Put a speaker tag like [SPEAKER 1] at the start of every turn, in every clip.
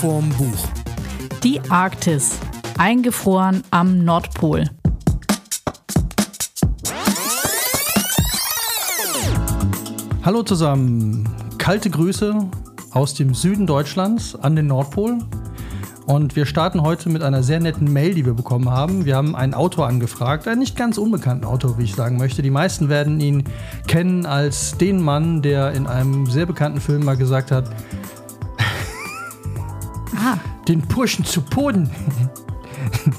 [SPEAKER 1] vorm Buch.
[SPEAKER 2] Die Arktis, eingefroren am Nordpol.
[SPEAKER 3] Hallo zusammen, kalte Grüße aus dem Süden Deutschlands an den Nordpol. Und wir starten heute mit einer sehr netten Mail, die wir bekommen haben. Wir haben einen Autor angefragt, einen nicht ganz unbekannten Autor, wie ich sagen möchte. Die meisten werden ihn kennen als den Mann, der in einem sehr bekannten Film mal gesagt hat, den Burschen zu Boden.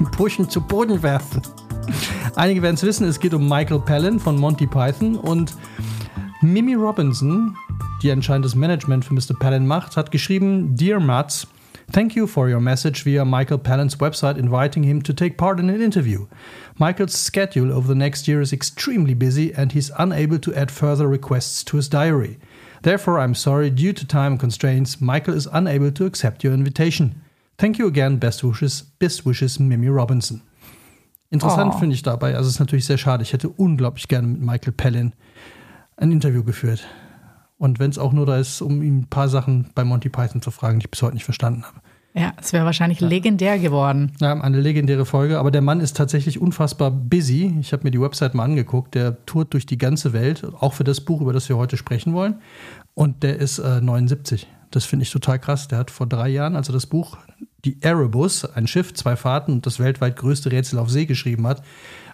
[SPEAKER 3] den Burschen zu Boden werfen. Einige werden es wissen, es geht um Michael Palin von Monty Python und Mimi Robinson, die anscheinend das Management für Mr. Palin macht, hat geschrieben: Dear Mats, thank you for your message via Michael Palin's website inviting him to take part in an interview. Michael's schedule over the next year is extremely busy and he's unable to add further requests to his diary. Therefore, I'm sorry, due to time constraints, Michael is unable to accept your invitation. Thank you again, best wishes, best wishes, Mimi Robinson. Interessant
[SPEAKER 2] Oh.
[SPEAKER 3] finde ich dabei, also es ist natürlich sehr schade. Ich hätte unglaublich gerne mit Michael Palin ein Interview geführt. Und wenn es auch nur da ist, um ihm ein paar Sachen bei Monty Python zu fragen, die ich bis heute nicht verstanden habe.
[SPEAKER 2] Ja, es wäre wahrscheinlich legendär geworden.
[SPEAKER 3] Ja, eine legendäre Folge, aber der Mann ist tatsächlich unfassbar busy. Ich habe mir die Website mal angeguckt. Der tourt durch die ganze Welt, auch für das Buch, über das wir heute sprechen wollen. Und der ist äh, 79. Das finde ich total krass. Der hat vor drei Jahren, als er das Buch Die Erebus, ein Schiff, zwei Fahrten und das weltweit größte Rätsel auf See geschrieben hat,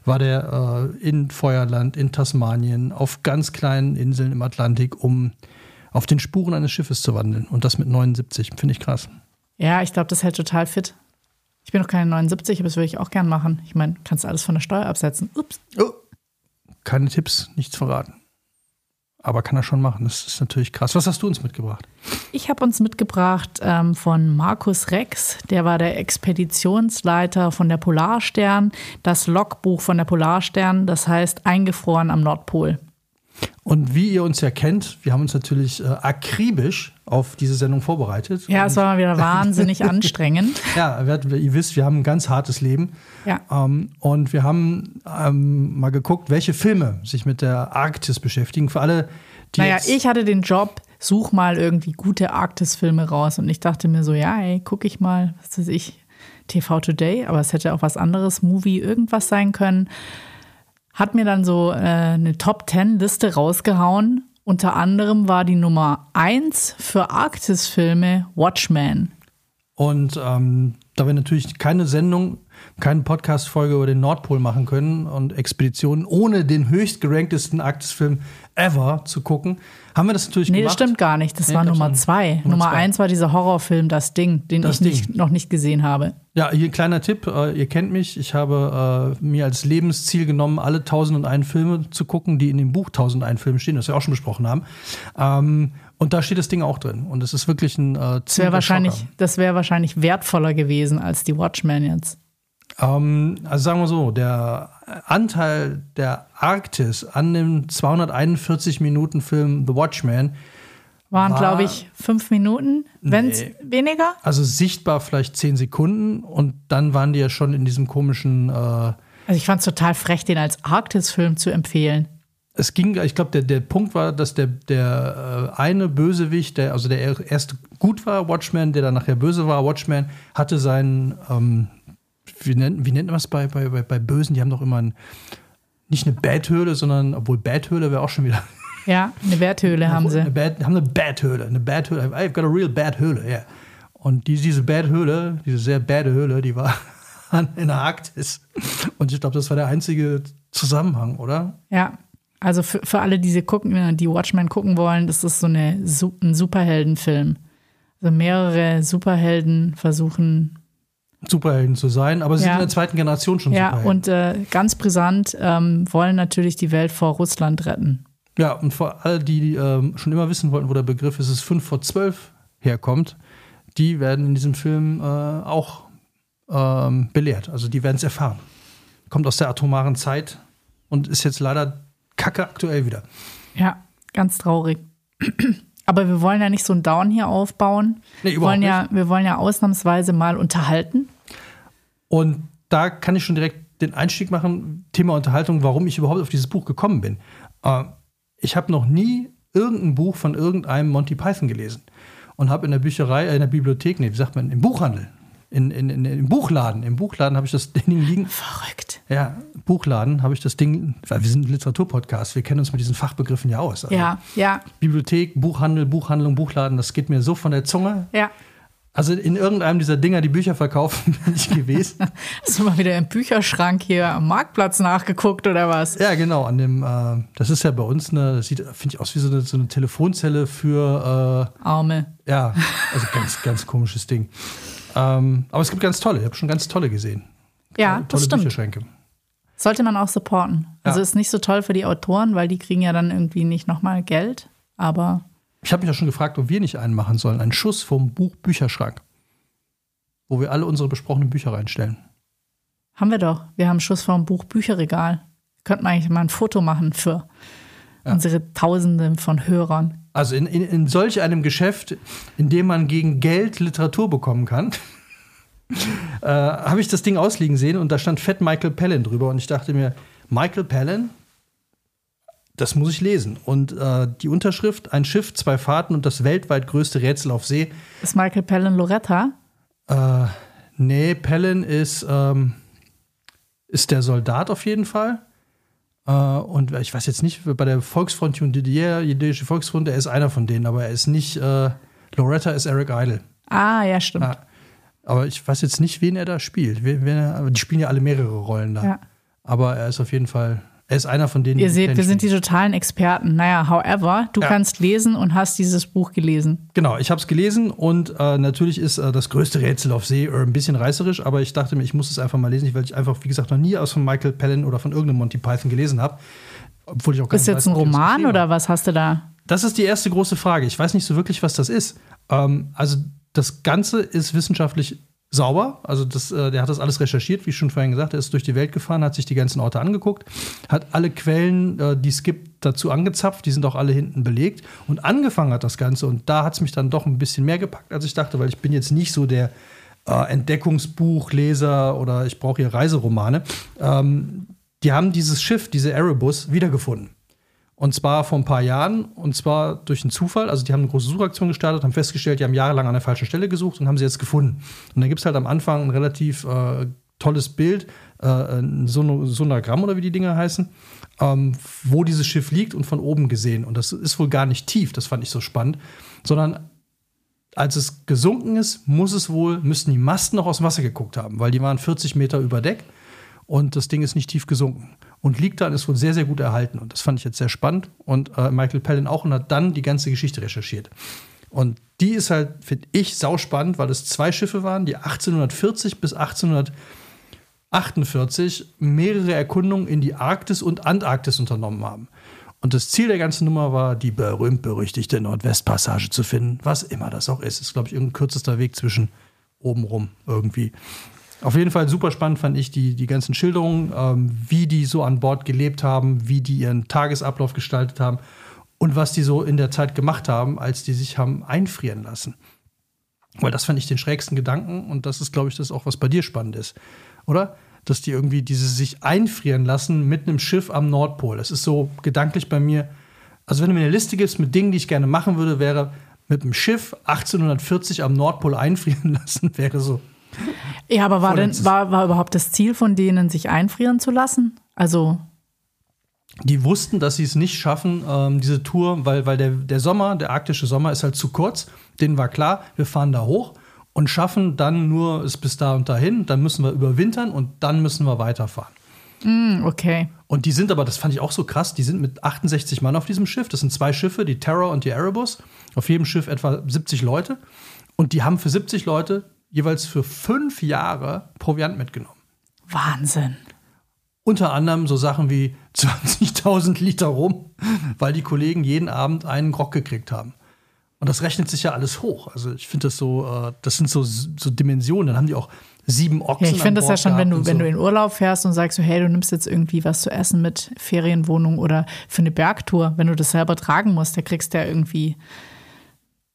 [SPEAKER 3] war der äh, in Feuerland, in Tasmanien, auf ganz kleinen Inseln im Atlantik, um auf den Spuren eines Schiffes zu wandeln. Und das mit 79. Finde ich krass.
[SPEAKER 2] Ja, ich glaube, das hält total fit. Ich bin noch keine 79, aber das würde ich auch gern machen. Ich meine, kannst du alles von der Steuer absetzen. Ups.
[SPEAKER 3] Oh. Keine Tipps, nichts verraten. Aber kann er schon machen. Das ist natürlich krass. Was hast du uns mitgebracht?
[SPEAKER 2] Ich habe uns mitgebracht ähm, von Markus Rex, der war der Expeditionsleiter von der Polarstern, das Logbuch von der Polarstern, das heißt eingefroren am Nordpol.
[SPEAKER 3] Und wie ihr uns ja kennt, wir haben uns natürlich äh, akribisch auf diese Sendung vorbereitet.
[SPEAKER 2] Ja, es war mal wieder wahnsinnig anstrengend.
[SPEAKER 3] Ja, wir, ihr wisst, wir haben ein ganz hartes Leben.
[SPEAKER 2] Ja.
[SPEAKER 3] Ähm, und wir haben ähm, mal geguckt, welche Filme sich mit der Arktis beschäftigen. Für alle, die
[SPEAKER 2] Naja, ich hatte den Job, such mal irgendwie gute Arktis-Filme raus. Und ich dachte mir so, ja, ey, guck ich mal, was weiß ich, TV Today, aber es hätte auch was anderes, Movie, irgendwas sein können. Hat mir dann so äh, eine Top-10-Liste rausgehauen. Unter anderem war die Nummer 1 für Arktis-Filme Watchmen.
[SPEAKER 3] Und ähm, da wir natürlich keine Sendung, keine Podcast-Folge über den Nordpol machen können und Expeditionen ohne den höchst geranktesten Arktisfilm ever zu gucken, haben wir das natürlich
[SPEAKER 2] Nee,
[SPEAKER 3] gemacht.
[SPEAKER 2] das stimmt gar nicht. Das
[SPEAKER 3] Nee,
[SPEAKER 2] war Nummer
[SPEAKER 3] schon.
[SPEAKER 2] 2.
[SPEAKER 3] Nummer
[SPEAKER 2] Nummer
[SPEAKER 3] zwei.
[SPEAKER 2] 1 war dieser Horrorfilm Das Ding, den
[SPEAKER 3] Das
[SPEAKER 2] ich nicht,
[SPEAKER 3] Ding.
[SPEAKER 2] noch nicht gesehen habe.
[SPEAKER 3] Ja, hier ein kleiner Tipp. Äh, ihr kennt mich. Ich habe äh, mir als Lebensziel genommen, alle 1001 Filme zu gucken, die in dem Buch 1001 Filme stehen, das wir auch schon besprochen haben. Ähm, und da steht das Ding auch drin. Und es ist wirklich ein äh,
[SPEAKER 2] Das wäre wahrscheinlich,
[SPEAKER 3] Schocker.
[SPEAKER 2] das wäre wahrscheinlich wertvoller gewesen als die Watchmen jetzt.
[SPEAKER 3] Ähm, also sagen wir so, der Anteil der Arktis an dem 241 Minuten Film The Watchmen,
[SPEAKER 2] Waren,
[SPEAKER 3] War-
[SPEAKER 2] glaube ich, fünf Minuten, wenn es
[SPEAKER 3] Nee.
[SPEAKER 2] weniger.
[SPEAKER 3] also sichtbar vielleicht 10 Sekunden und dann waren die ja schon in diesem komischen äh,
[SPEAKER 2] Also ich fand es total frech, den als Arktis-Film zu empfehlen.
[SPEAKER 3] es ging, ich glaube, der, der Punkt war, dass der, der äh, eine Bösewicht, der, also der erst gut war, Watchman, der dann nachher böse war, Watchman, hatte seinen, ähm, wie nennt, wie nennt man es bei, bei, bei, Bösen? Die haben doch immer ein, nicht eine Bathöhle, sondern, obwohl Bathöhle wäre auch schon wieder.
[SPEAKER 2] Ja, eine Werthöhle haben
[SPEAKER 3] Eine
[SPEAKER 2] sie.
[SPEAKER 3] Bad, haben eine Bathöhle, eine Bathöhle. I've got a real bad Höhle, ja. Und die, diese Bathöhle, diese sehr bade Höhle, die war in der Arktis. Und ich glaube, das war der einzige Zusammenhang, oder?
[SPEAKER 2] Ja. Also für, für alle, die sie gucken, äh, die Watchmen gucken wollen, das ist so eine, ein Superheldenfilm. Also mehrere Superhelden versuchen
[SPEAKER 3] Superhelden zu sein, aber sie
[SPEAKER 2] Ja.
[SPEAKER 3] sind in der zweiten Generation schon
[SPEAKER 2] Ja,
[SPEAKER 3] Superhelden.
[SPEAKER 2] und äh, ganz brisant ähm, wollen natürlich die Welt vor Russland retten.
[SPEAKER 3] Ja, und für alle, die ähm, schon immer wissen wollten, wo der Begriff ist, es 5 vor 12 herkommt, die werden in diesem Film äh, auch ähm, belehrt. Also die werden es erfahren. Kommt aus der atomaren Zeit und ist jetzt leider kacke aktuell wieder.
[SPEAKER 2] Ja, ganz traurig. Aber wir wollen ja nicht so einen Down hier aufbauen.
[SPEAKER 3] Nee,
[SPEAKER 2] wir, wollen ja, wir wollen ja ausnahmsweise mal unterhalten.
[SPEAKER 3] Und da kann ich schon direkt den Einstieg machen, Thema Unterhaltung, warum ich überhaupt auf dieses Buch gekommen bin. Äh, ich habe noch nie irgendein Buch von irgendeinem Monty Python gelesen. und habe in der Bücherei, äh, in der Bibliothek, nee, wie sagt man, im Buchhandel, in, in, in, im Buchladen, im Buchladen habe ich das Ding liegen.
[SPEAKER 2] Verrückt.
[SPEAKER 3] Ja, Buchladen habe ich das Ding, weil wir sind ein Literaturpodcast, wir kennen uns mit diesen Fachbegriffen ja aus. Also
[SPEAKER 2] Ja, ja,
[SPEAKER 3] Bibliothek, Buchhandel, Buchhandlung, Buchladen, das geht mir so von der Zunge.
[SPEAKER 2] ja.
[SPEAKER 3] Also in irgendeinem dieser Dinger, die Bücher verkaufen, bin ich gewesen.
[SPEAKER 2] Hast du mal wieder im Bücherschrank hier am Marktplatz nachgeguckt oder was?
[SPEAKER 3] ja, genau, an dem, äh, das ist ja bei uns eine, das sieht, finde ich, aus wie so eine, so eine Telefonzelle für,
[SPEAKER 2] Arme.
[SPEAKER 3] äh, ja, also ganz, ganz komisches Ding. Ähm, aber es gibt ganz tolle, ich habe schon ganz tolle gesehen.
[SPEAKER 2] Ja,
[SPEAKER 3] tolle
[SPEAKER 2] das stimmt.
[SPEAKER 3] Bücherschränke.
[SPEAKER 2] Sollte man auch supporten. Also
[SPEAKER 3] Ja.
[SPEAKER 2] ist nicht so toll für die Autoren, weil die kriegen ja dann irgendwie nicht nochmal Geld. Aber
[SPEAKER 3] Ich habe mich ja schon gefragt, ob wir nicht einen machen sollen. Einen Schuss vom Buch Bücherschrank. Wo wir alle unsere besprochenen Bücher reinstellen.
[SPEAKER 2] haben wir doch. Wir haben Schuss vom Buch Bücherregal. Könnten wir eigentlich mal ein Foto machen für unsere Tausende von Hörern.
[SPEAKER 3] Also in, in, in solch einem Geschäft, in dem man gegen Geld Literatur bekommen kann, äh, habe ich das Ding ausliegen sehen und da stand fett Michael Palin drüber und ich dachte mir, Michael Palin, das muss ich lesen. Und äh, die Unterschrift, ein Schiff, zwei Fahrten und das weltweit größte Rätsel auf See.
[SPEAKER 2] Ist Michael Palin Loretta?
[SPEAKER 3] Äh, nee, Palin ist, ähm, ist der Soldat auf jeden Fall. Äh, und ich weiß jetzt nicht, bei der Volksfront Didier, jüdische Volksfront, er ist einer von denen, aber er ist nicht, äh, Loretta ist Eric Idle.
[SPEAKER 2] Ah, ja, stimmt.
[SPEAKER 3] Ah, aber ich weiß jetzt nicht, wen er da spielt. Wen, wen er, die spielen ja alle mehrere Rollen da.
[SPEAKER 2] Ja.
[SPEAKER 3] Aber er ist auf jeden Fall, er ist einer von denen,
[SPEAKER 2] Ihr seht, wir sind die totalen Experten. Naja, however, du
[SPEAKER 3] Ja.
[SPEAKER 2] kannst lesen und hast dieses Buch gelesen.
[SPEAKER 3] Genau, ich habe es gelesen und äh, natürlich ist äh, das größte Rätsel auf See äh, ein bisschen reißerisch, aber ich dachte mir, ich muss es einfach mal lesen, weil ich einfach, wie gesagt, noch nie aus von Michael Palin oder von irgendeinem Monty Python gelesen habe. Obwohl ich auch gar
[SPEAKER 2] Ist
[SPEAKER 3] nicht
[SPEAKER 2] jetzt
[SPEAKER 3] weiß,
[SPEAKER 2] ein Roman oder was hast du da?
[SPEAKER 3] Das ist die erste große Frage. Ich weiß nicht so wirklich, was das ist. Ähm, also das Ganze ist wissenschaftlich sauber. Also das, äh, der hat das alles recherchiert, wie schon vorhin gesagt. Er ist durch die Welt gefahren, hat sich die ganzen Orte angeguckt, hat alle Quellen, äh, die es gibt, dazu angezapft. Die sind auch alle hinten belegt. Und angefangen hat das Ganze. Und da hat es mich dann doch ein bisschen mehr gepackt, als ich dachte, weil ich bin jetzt nicht so der äh, Entdeckungsbuchleser oder ich brauche hier Reiseromane. Ähm, die haben dieses Schiff, diese Erebus, wiedergefunden. Und zwar vor ein paar Jahren, und zwar durch einen Zufall. Also, die haben eine große Suchaktion gestartet, haben festgestellt, die haben jahrelang an der falschen Stelle gesucht und haben sie jetzt gefunden. Und dann gibt es halt am Anfang ein relativ äh, tolles Bild, äh, ein Sono Sonogramm oder wie die Dinger heißen, ähm, wo dieses Schiff liegt und von oben gesehen. Und das ist wohl gar nicht tief, das fand ich so spannend, sondern als es gesunken ist, muss es wohl, müssten die Masten noch aus dem Wasser geguckt haben, weil die waren 40 Meter über Deck und das Ding ist nicht tief gesunken. Und liegt da und ist wohl sehr, sehr gut erhalten. Und das fand ich jetzt sehr spannend. Und äh, Michael Palin auch und hat dann die ganze Geschichte recherchiert. Und die ist halt, finde ich, sauspannend, weil es zwei Schiffe waren, die 1840 bis 1848 mehrere Erkundungen in die Arktis und Antarktis unternommen haben. Und das Ziel der ganzen Nummer war, die berühmt-berüchtigte Nordwestpassage zu finden, was immer das auch ist. Ist, glaube ich, irgendein kürzester Weg zwischen oben rum irgendwie. Auf jeden Fall super spannend fand ich die, die ganzen Schilderungen, ähm, wie die so an Bord gelebt haben, wie die ihren Tagesablauf gestaltet haben und was die so in der Zeit gemacht haben, als die sich haben einfrieren lassen. Weil das fand ich den schrägsten Gedanken und das ist, glaube ich, das auch, was bei dir spannend ist. Oder? Dass die irgendwie diese sich einfrieren lassen mit einem Schiff am Nordpol. Das ist so gedanklich bei mir. Also, wenn du mir eine Liste gibst mit Dingen, die ich gerne machen würde, wäre mit einem Schiff 1840 am Nordpol einfrieren lassen, wäre so.
[SPEAKER 2] Ja, aber war, denn, war, war überhaupt das Ziel von denen, sich einfrieren zu lassen? Also,
[SPEAKER 3] Die wussten, dass sie es nicht schaffen, ähm, diese Tour, weil, weil der, der Sommer, der arktische Sommer ist halt zu kurz. Denen war klar, wir fahren da hoch und schaffen dann nur es bis da und dahin. Dann müssen wir überwintern und dann müssen wir weiterfahren.
[SPEAKER 2] hm, okay.
[SPEAKER 3] Und die sind aber, das fand ich auch so krass, die sind mit 68 Mann auf diesem Schiff. Das sind zwei Schiffe, die Terror und die Erebus. Auf jedem Schiff etwa 70 Leute. Und die haben für 70 Leute jeweils für fünf Jahre Proviant mitgenommen.
[SPEAKER 2] Wahnsinn.
[SPEAKER 3] Unter anderem so Sachen wie 20.000 Liter rum, weil die Kollegen jeden Abend einen Grog gekriegt haben. Und das rechnet sich ja alles hoch. Also ich finde das so, äh, das sind so, so Dimensionen. Dann haben die auch sieben Ochsen.
[SPEAKER 2] Ja, ich finde das ja schon, wenn du,
[SPEAKER 3] und
[SPEAKER 2] wenn
[SPEAKER 3] so.
[SPEAKER 2] du in Urlaub fährst und sagst so, hey, du nimmst jetzt irgendwie was zu essen mit Ferienwohnung oder für eine Bergtour, wenn du das selber tragen musst, da kriegst du ja irgendwie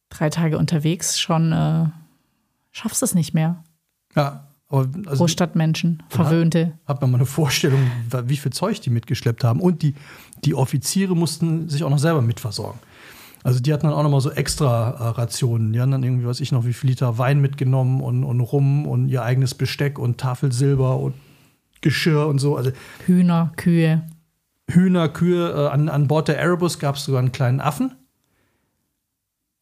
[SPEAKER 2] drei Tage unterwegs schon, äh, schaffst es nicht mehr.
[SPEAKER 3] Ja, aber also
[SPEAKER 2] Großstadtmenschen, Verwöhnte.
[SPEAKER 3] hat man mal eine Vorstellung, wie viel Zeug die mitgeschleppt haben. Und die, die Offiziere mussten sich auch noch selber mitversorgen. Also die hatten dann auch nochmal so extra äh, Rationen. Die haben dann irgendwie, weiß ich noch, wie viel Liter Wein mitgenommen und, und Rum und ihr eigenes Besteck und Tafelsilber und Geschirr und so. Also
[SPEAKER 2] Hühner, Kühe.
[SPEAKER 3] Hühner, Kühe. Äh, an, an Bord der Erebus gab es sogar einen kleinen Affen.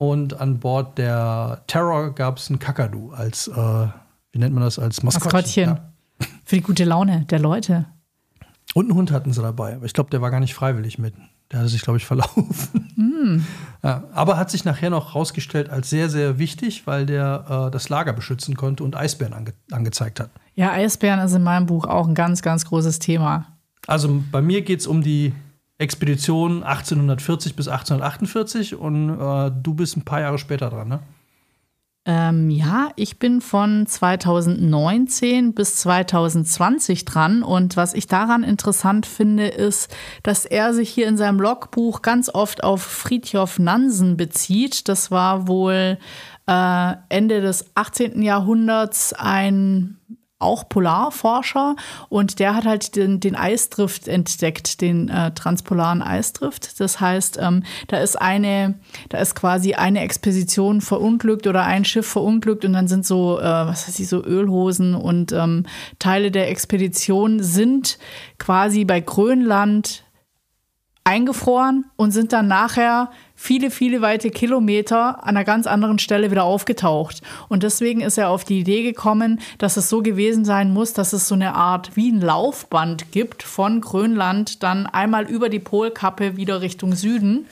[SPEAKER 3] Und an Bord der Terror gab es einen Kakadu als, äh, wie nennt man das, als Maskottchen.
[SPEAKER 2] Maskottchen.
[SPEAKER 3] Ja.
[SPEAKER 2] Für die gute Laune der Leute.
[SPEAKER 3] Und einen Hund hatten sie dabei. Aber ich glaube, der war gar nicht freiwillig mit. Der hatte sich, glaube ich, verlaufen. Ja, aber hat sich nachher noch rausgestellt als sehr, sehr wichtig, weil der äh, das Lager beschützen konnte und Eisbären ange angezeigt hat.
[SPEAKER 2] Ja, Eisbären ist in meinem Buch auch ein ganz, ganz großes Thema.
[SPEAKER 3] Also bei mir geht es um die Expedition 1840 bis 1848 und äh, du bist ein paar Jahre später dran, ne?
[SPEAKER 2] Ähm, ja, ich bin von 2019 bis 2020 dran und was ich daran interessant finde, ist, dass er sich hier in seinem Logbuch ganz oft auf Friedhof Nansen bezieht. Das war wohl äh, Ende des 18. Jahrhunderts ein auch Polarforscher und der hat halt den, den Eisdrift entdeckt, den äh, transpolaren Eisdrift. Das heißt, ähm, da ist eine, da ist quasi eine Expedition verunglückt oder ein Schiff verunglückt und dann sind so, äh, was weiß ich, so Ölhosen und ähm, Teile der Expedition sind quasi bei Grönland eingefroren und sind dann nachher viele, viele weite Kilometer an einer ganz anderen Stelle wieder aufgetaucht. Und deswegen ist er auf die Idee gekommen, dass es so gewesen sein muss, dass es so eine Art wie ein Laufband gibt von Grönland dann einmal über die Polkappe wieder Richtung Süden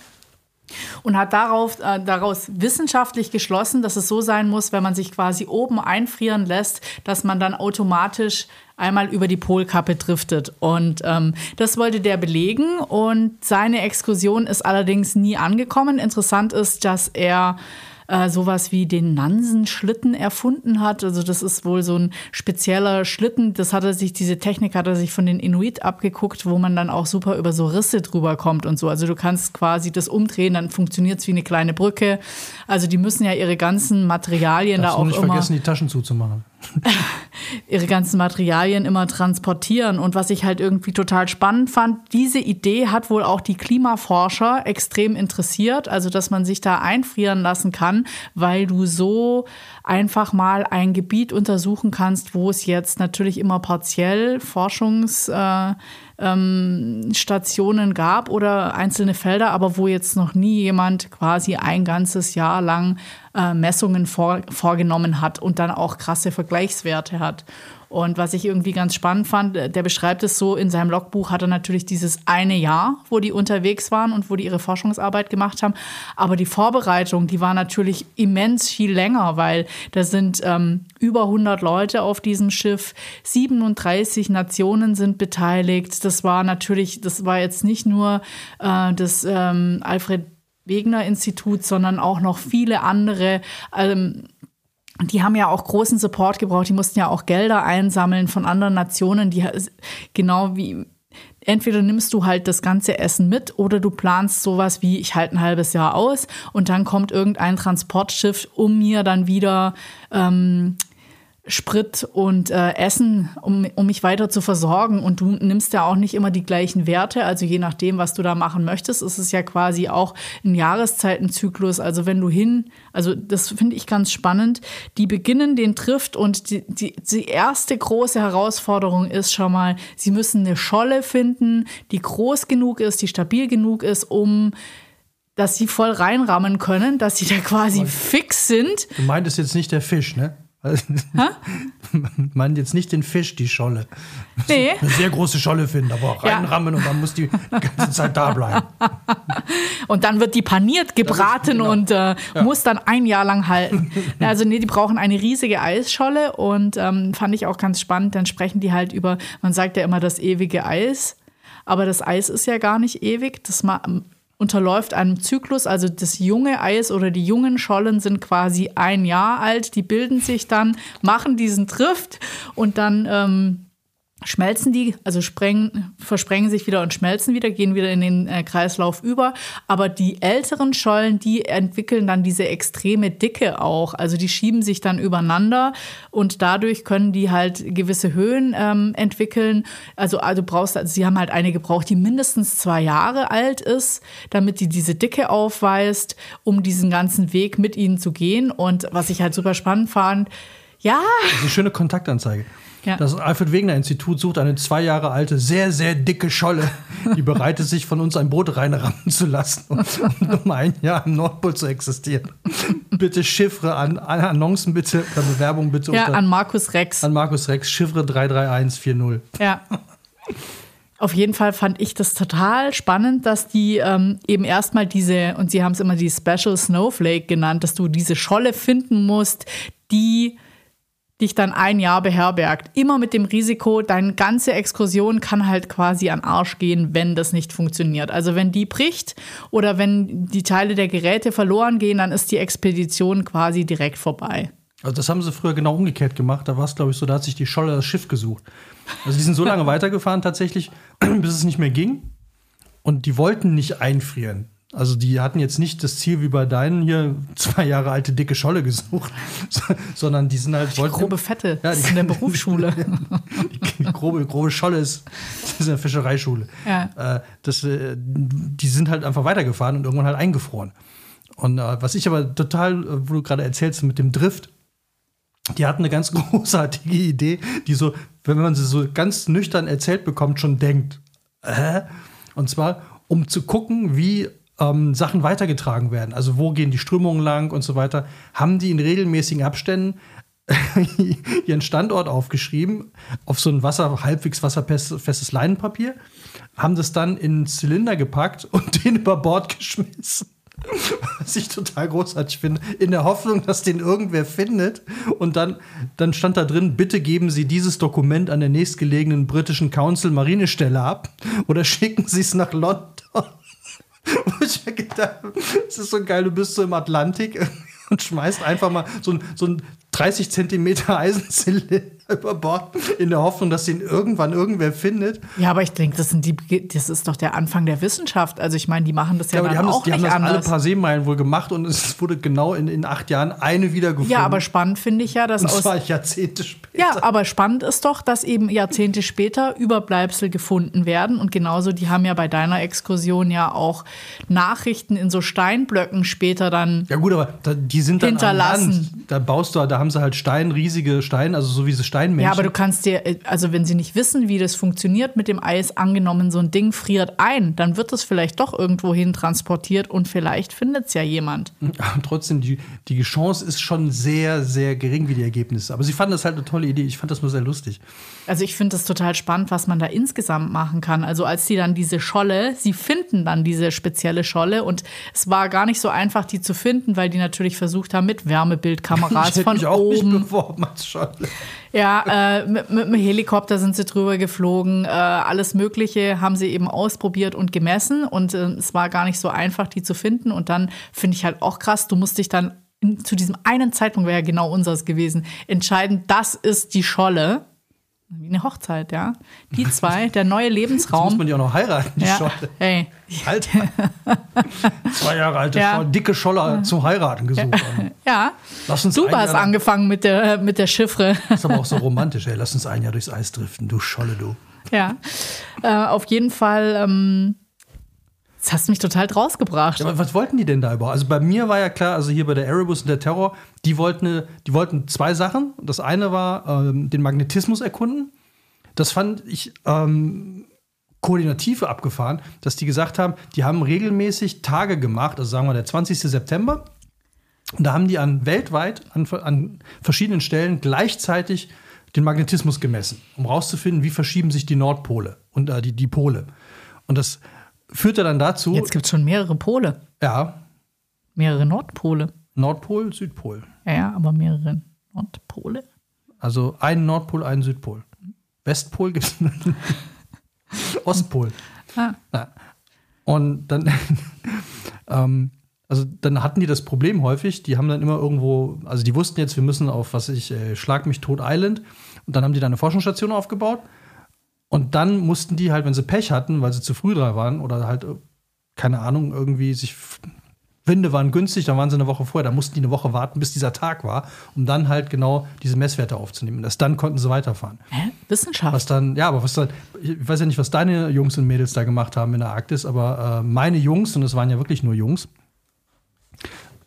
[SPEAKER 2] und hat darauf, äh, daraus wissenschaftlich geschlossen, dass es so sein muss, wenn man sich quasi oben einfrieren lässt, dass man dann automatisch einmal über die Polkappe driftet. Und ähm, das wollte der belegen und seine Exkursion ist allerdings nie angekommen. Interessant ist, dass er äh, sowas wie den Nansenschlitten erfunden hat. Also das ist wohl so ein spezieller Schlitten. Das hat er sich, diese Technik hat er sich von den Inuit abgeguckt, wo man dann auch super über so Risse drüber kommt und so. Also du kannst quasi das umdrehen, dann funktioniert es wie eine kleine Brücke. Also die müssen ja ihre ganzen Materialien
[SPEAKER 3] Darfst
[SPEAKER 2] da auch
[SPEAKER 3] nicht
[SPEAKER 2] immer
[SPEAKER 3] vergessen, die Taschen zuzumachen.
[SPEAKER 2] ihre ganzen Materialien immer transportieren. Und was ich halt irgendwie total spannend fand, diese Idee hat wohl auch die Klimaforscher extrem interessiert. Also, dass man sich da einfrieren lassen kann, weil du so einfach mal ein Gebiet untersuchen kannst, wo es jetzt natürlich immer partiell Forschungsstationen äh, ähm, gab oder einzelne Felder, aber wo jetzt noch nie jemand quasi ein ganzes Jahr lang äh, Messungen vor, vorgenommen hat und dann auch krasse Vergleichswerte hat. Und was ich irgendwie ganz spannend fand, äh, der beschreibt es so, in seinem Logbuch hat er natürlich dieses eine Jahr, wo die unterwegs waren und wo die ihre Forschungsarbeit gemacht haben. Aber die Vorbereitung, die war natürlich immens viel länger, weil da sind ähm, über 100 Leute auf diesem Schiff, 37 Nationen sind beteiligt. Das war natürlich, das war jetzt nicht nur äh, das ähm, Alfred Wegener Institut, sondern auch noch viele andere. Ähm, die haben ja auch großen Support gebraucht. Die mussten ja auch Gelder einsammeln von anderen Nationen, die genau wie entweder nimmst du halt das ganze Essen mit oder du planst sowas wie ich halte ein halbes Jahr aus und dann kommt irgendein Transportschiff, um mir dann wieder ähm, Sprit und äh, Essen, um, um mich weiter zu versorgen. Und du nimmst ja auch nicht immer die gleichen Werte. Also je nachdem, was du da machen möchtest, ist es ja quasi auch ein Jahreszeitenzyklus. Also wenn du hin, also das finde ich ganz spannend, die beginnen den trifft und die, die, die erste große Herausforderung ist schon mal, sie müssen eine Scholle finden, die groß genug ist, die stabil genug ist, um dass sie voll reinrammen können, dass sie da quasi fix sind.
[SPEAKER 3] Du meintest jetzt nicht der Fisch, ne? Man jetzt nicht den Fisch, die Scholle.
[SPEAKER 2] Nee.
[SPEAKER 3] Eine sehr große Scholle finden, aber auch reinrammen ja. und dann muss die ganze Zeit da bleiben.
[SPEAKER 2] Und dann wird die paniert gebraten genau. und äh, ja. muss dann ein Jahr lang halten. Also nee, die brauchen eine riesige Eisscholle und ähm, fand ich auch ganz spannend. Dann sprechen die halt über, man sagt ja immer das ewige Eis, aber das Eis ist ja gar nicht ewig. Das unterläuft einem Zyklus. Also das junge Eis oder die jungen Schollen sind quasi ein Jahr alt. Die bilden sich dann, machen diesen Drift und dann ähm, schmelzen die, also sprengen, versprengen sich wieder und schmelzen wieder, gehen wieder in den äh, Kreislauf über. Aber die älteren Schollen, die entwickeln dann diese extreme Dicke auch. Also die schieben sich dann übereinander und dadurch können die halt gewisse Höhen ähm, entwickeln. Also, also brauchst, also sie haben halt eine gebraucht, die mindestens zwei Jahre alt ist, damit die diese Dicke aufweist, um diesen ganzen Weg mit ihnen zu gehen. Und was ich halt super spannend fand, ja.
[SPEAKER 3] Das ist eine schöne Kontaktanzeige.
[SPEAKER 2] Ja.
[SPEAKER 3] Das Alfred Wegener Institut sucht eine zwei Jahre alte, sehr, sehr dicke Scholle, die bereit ist, sich von uns ein Boot reinrammen zu lassen, um, um ein Jahr im Nordpol zu existieren. bitte Chiffre an, an Annoncen bitte, oder Bewerbung bitte
[SPEAKER 2] Ja,
[SPEAKER 3] unter,
[SPEAKER 2] an Markus Rex.
[SPEAKER 3] an Markus Rex, Chiffre 33140.
[SPEAKER 2] Ja. Auf jeden Fall fand ich das total spannend, dass die ähm, eben erstmal diese, und sie haben es immer die Special Snowflake genannt, dass du diese Scholle finden musst, die dich dann ein Jahr beherbergt. Immer mit dem Risiko, deine ganze Exkursion kann halt quasi an Arsch gehen, wenn das nicht funktioniert. Also wenn die bricht oder wenn die Teile der Geräte verloren gehen, dann ist die Expedition quasi direkt vorbei.
[SPEAKER 3] Also das haben sie früher genau umgekehrt gemacht. Da war es, glaube ich, so, da hat sich die Scholle das Schiff gesucht. Also die sind so lange weitergefahren tatsächlich, bis es nicht mehr ging. Und die wollten nicht einfrieren. Also die hatten jetzt nicht das Ziel wie bei deinen hier zwei Jahre alte dicke Scholle gesucht, so- sondern die sind halt wollten
[SPEAKER 2] Grobe Fette,
[SPEAKER 3] Ja, die-
[SPEAKER 2] ist in der Berufsschule.
[SPEAKER 3] die, die grobe, grobe Scholle ist, das ist eine Fischereischule.
[SPEAKER 2] Ja.
[SPEAKER 3] Äh, das, äh, die sind halt einfach weitergefahren und irgendwann halt eingefroren. Und äh, was ich aber total, äh, wo du gerade erzählst mit dem Drift, die hatten eine ganz großartige Idee, die so, wenn man sie so ganz nüchtern erzählt bekommt, schon denkt. Äh? Und zwar, um zu gucken, wie ähm, Sachen weitergetragen werden. Also wo gehen die Strömungen lang und so weiter, haben die in regelmäßigen Abständen ihren Standort aufgeschrieben auf so ein Wasser, halbwegs wasserfestes Leinenpapier, haben das dann in einen Zylinder gepackt und den über Bord geschmissen. Was ich total großartig finde, in der Hoffnung, dass den irgendwer findet. Und dann, dann stand da drin, bitte geben Sie dieses Dokument an der nächstgelegenen britischen Council Marinestelle ab oder schicken Sie es nach London. Wo ich mir gedacht es ist so geil, du bist so im Atlantik und schmeißt einfach mal so ein, so ein 30 Zentimeter Eisenzylinder über Bord in der Hoffnung, dass den irgendwann irgendwer findet.
[SPEAKER 2] Ja, aber ich denke, das, sind die, das ist doch der Anfang der Wissenschaft. Also ich meine, die machen das ja,
[SPEAKER 3] Ja, aber die haben das,
[SPEAKER 2] auch
[SPEAKER 3] die haben das alle paar Seemeilen wohl gemacht und es wurde genau in, in acht Jahren eine wiedergefunden.
[SPEAKER 2] Ja, aber spannend finde ich ja, dass
[SPEAKER 3] und
[SPEAKER 2] aus
[SPEAKER 3] zwar Jahrzehnte später.
[SPEAKER 2] Ja, aber spannend ist doch, dass eben Jahrzehnte später Überbleibsel gefunden werden. Und genauso, die haben ja bei deiner Exkursion ja auch Nachrichten in so Steinblöcken später dann.
[SPEAKER 3] Ja gut, aber da, die sind dann
[SPEAKER 2] Hinterlassen.
[SPEAKER 3] An Land. Da baust du, da haben sie halt Stein, riesige Steine, also so wie diese Steinmenschen.
[SPEAKER 2] Ja, aber du kannst dir, also wenn sie nicht wissen, wie das funktioniert mit dem Eis, angenommen, so ein Ding friert ein, dann wird es vielleicht doch irgendwo hin transportiert und vielleicht findet es ja jemand.
[SPEAKER 3] Aber trotzdem, die, die Chance ist schon sehr, sehr gering wie die Ergebnisse. Aber sie fanden das halt eine tolle Idee. Ich fand das nur sehr lustig.
[SPEAKER 2] Also ich finde es total spannend, was man da insgesamt machen kann. Also als die dann diese Scholle, sie finden dann diese spezielle Scholle und es war gar nicht so einfach, die zu finden, weil die natürlich versucht haben, mit Wärmebildkameras von
[SPEAKER 3] mich auch
[SPEAKER 2] oben.
[SPEAKER 3] nicht beworben als Scholle.
[SPEAKER 2] Ja, äh, mit, mit dem Helikopter sind sie drüber geflogen. Äh, alles Mögliche haben sie eben ausprobiert und gemessen. Und äh, es war gar nicht so einfach, die zu finden. Und dann finde ich halt auch krass, du musst dich dann zu diesem einen Zeitpunkt, wäre ja genau unseres gewesen, entscheiden, das ist die Scholle. Wie eine Hochzeit, ja. Die zwei, der neue
[SPEAKER 3] Jetzt muss
[SPEAKER 2] Lebensraum.
[SPEAKER 3] man die auch noch heiraten, die
[SPEAKER 2] ja,
[SPEAKER 3] Scholle.
[SPEAKER 2] hey.
[SPEAKER 3] Alter. Zwei Jahre alte
[SPEAKER 2] Ja.
[SPEAKER 3] Scholle, dicke Scholle zum Heiraten gesucht.
[SPEAKER 2] Ja,
[SPEAKER 3] Lass uns
[SPEAKER 2] du
[SPEAKER 3] Jahr-
[SPEAKER 2] angefangen mit der, mit der Chiffre.
[SPEAKER 3] Das ist aber auch so romantisch, ey. Lass uns ein Jahr durchs Eis driften, du Scholle, du.
[SPEAKER 2] ja, äh, auf jeden Fall. Ähm, das hast du mich total draus gebracht.
[SPEAKER 3] Ja, aber was wollten die denn da überhaupt? Also bei mir war ja klar, also hier bei der Erebus und der Terror, die wollten, die wollten zwei Sachen. Das eine war ähm, den Magnetismus erkunden. Das fand ich ähm, koordinativ abgefahren, dass die gesagt haben, die haben regelmäßig Tage gemacht, also sagen wir der 20. September. Und da haben die an weltweit an, an verschiedenen Stellen gleichzeitig den Magnetismus gemessen, um rauszufinden, wie verschieben sich die Nordpole und äh, die, die Pole. Und das führte dann dazu,
[SPEAKER 2] Jetzt gibt es schon mehrere Pole,
[SPEAKER 3] ja,
[SPEAKER 2] mehrere Nordpole.
[SPEAKER 3] Nordpol, Südpol.
[SPEAKER 2] Ja, aber mehrere Nordpole.
[SPEAKER 3] Also einen Nordpol, einen Südpol. Westpol gibt es Ostpol.
[SPEAKER 2] Ah.
[SPEAKER 3] Ja. Und dann, ähm, also dann hatten die das Problem häufig, die haben dann immer irgendwo, also die wussten jetzt, wir müssen auf, was ich, äh, Schlag mich tot Island. Und dann haben die da eine Forschungsstation aufgebaut. Und dann mussten die halt, wenn sie Pech hatten, weil sie zu früh dran waren oder halt, äh, keine Ahnung, irgendwie sich Winde waren günstig, dann waren sie eine Woche vorher, da mussten die eine Woche warten, bis dieser Tag war, um dann halt genau diese Messwerte aufzunehmen. Und erst dann konnten sie weiterfahren.
[SPEAKER 2] Hä? Wissenschaft?
[SPEAKER 3] Was dann, ja, aber was dann, ich weiß ja nicht, was deine Jungs und Mädels da gemacht haben in der Arktis, aber äh, meine Jungs, und es waren ja wirklich nur Jungs,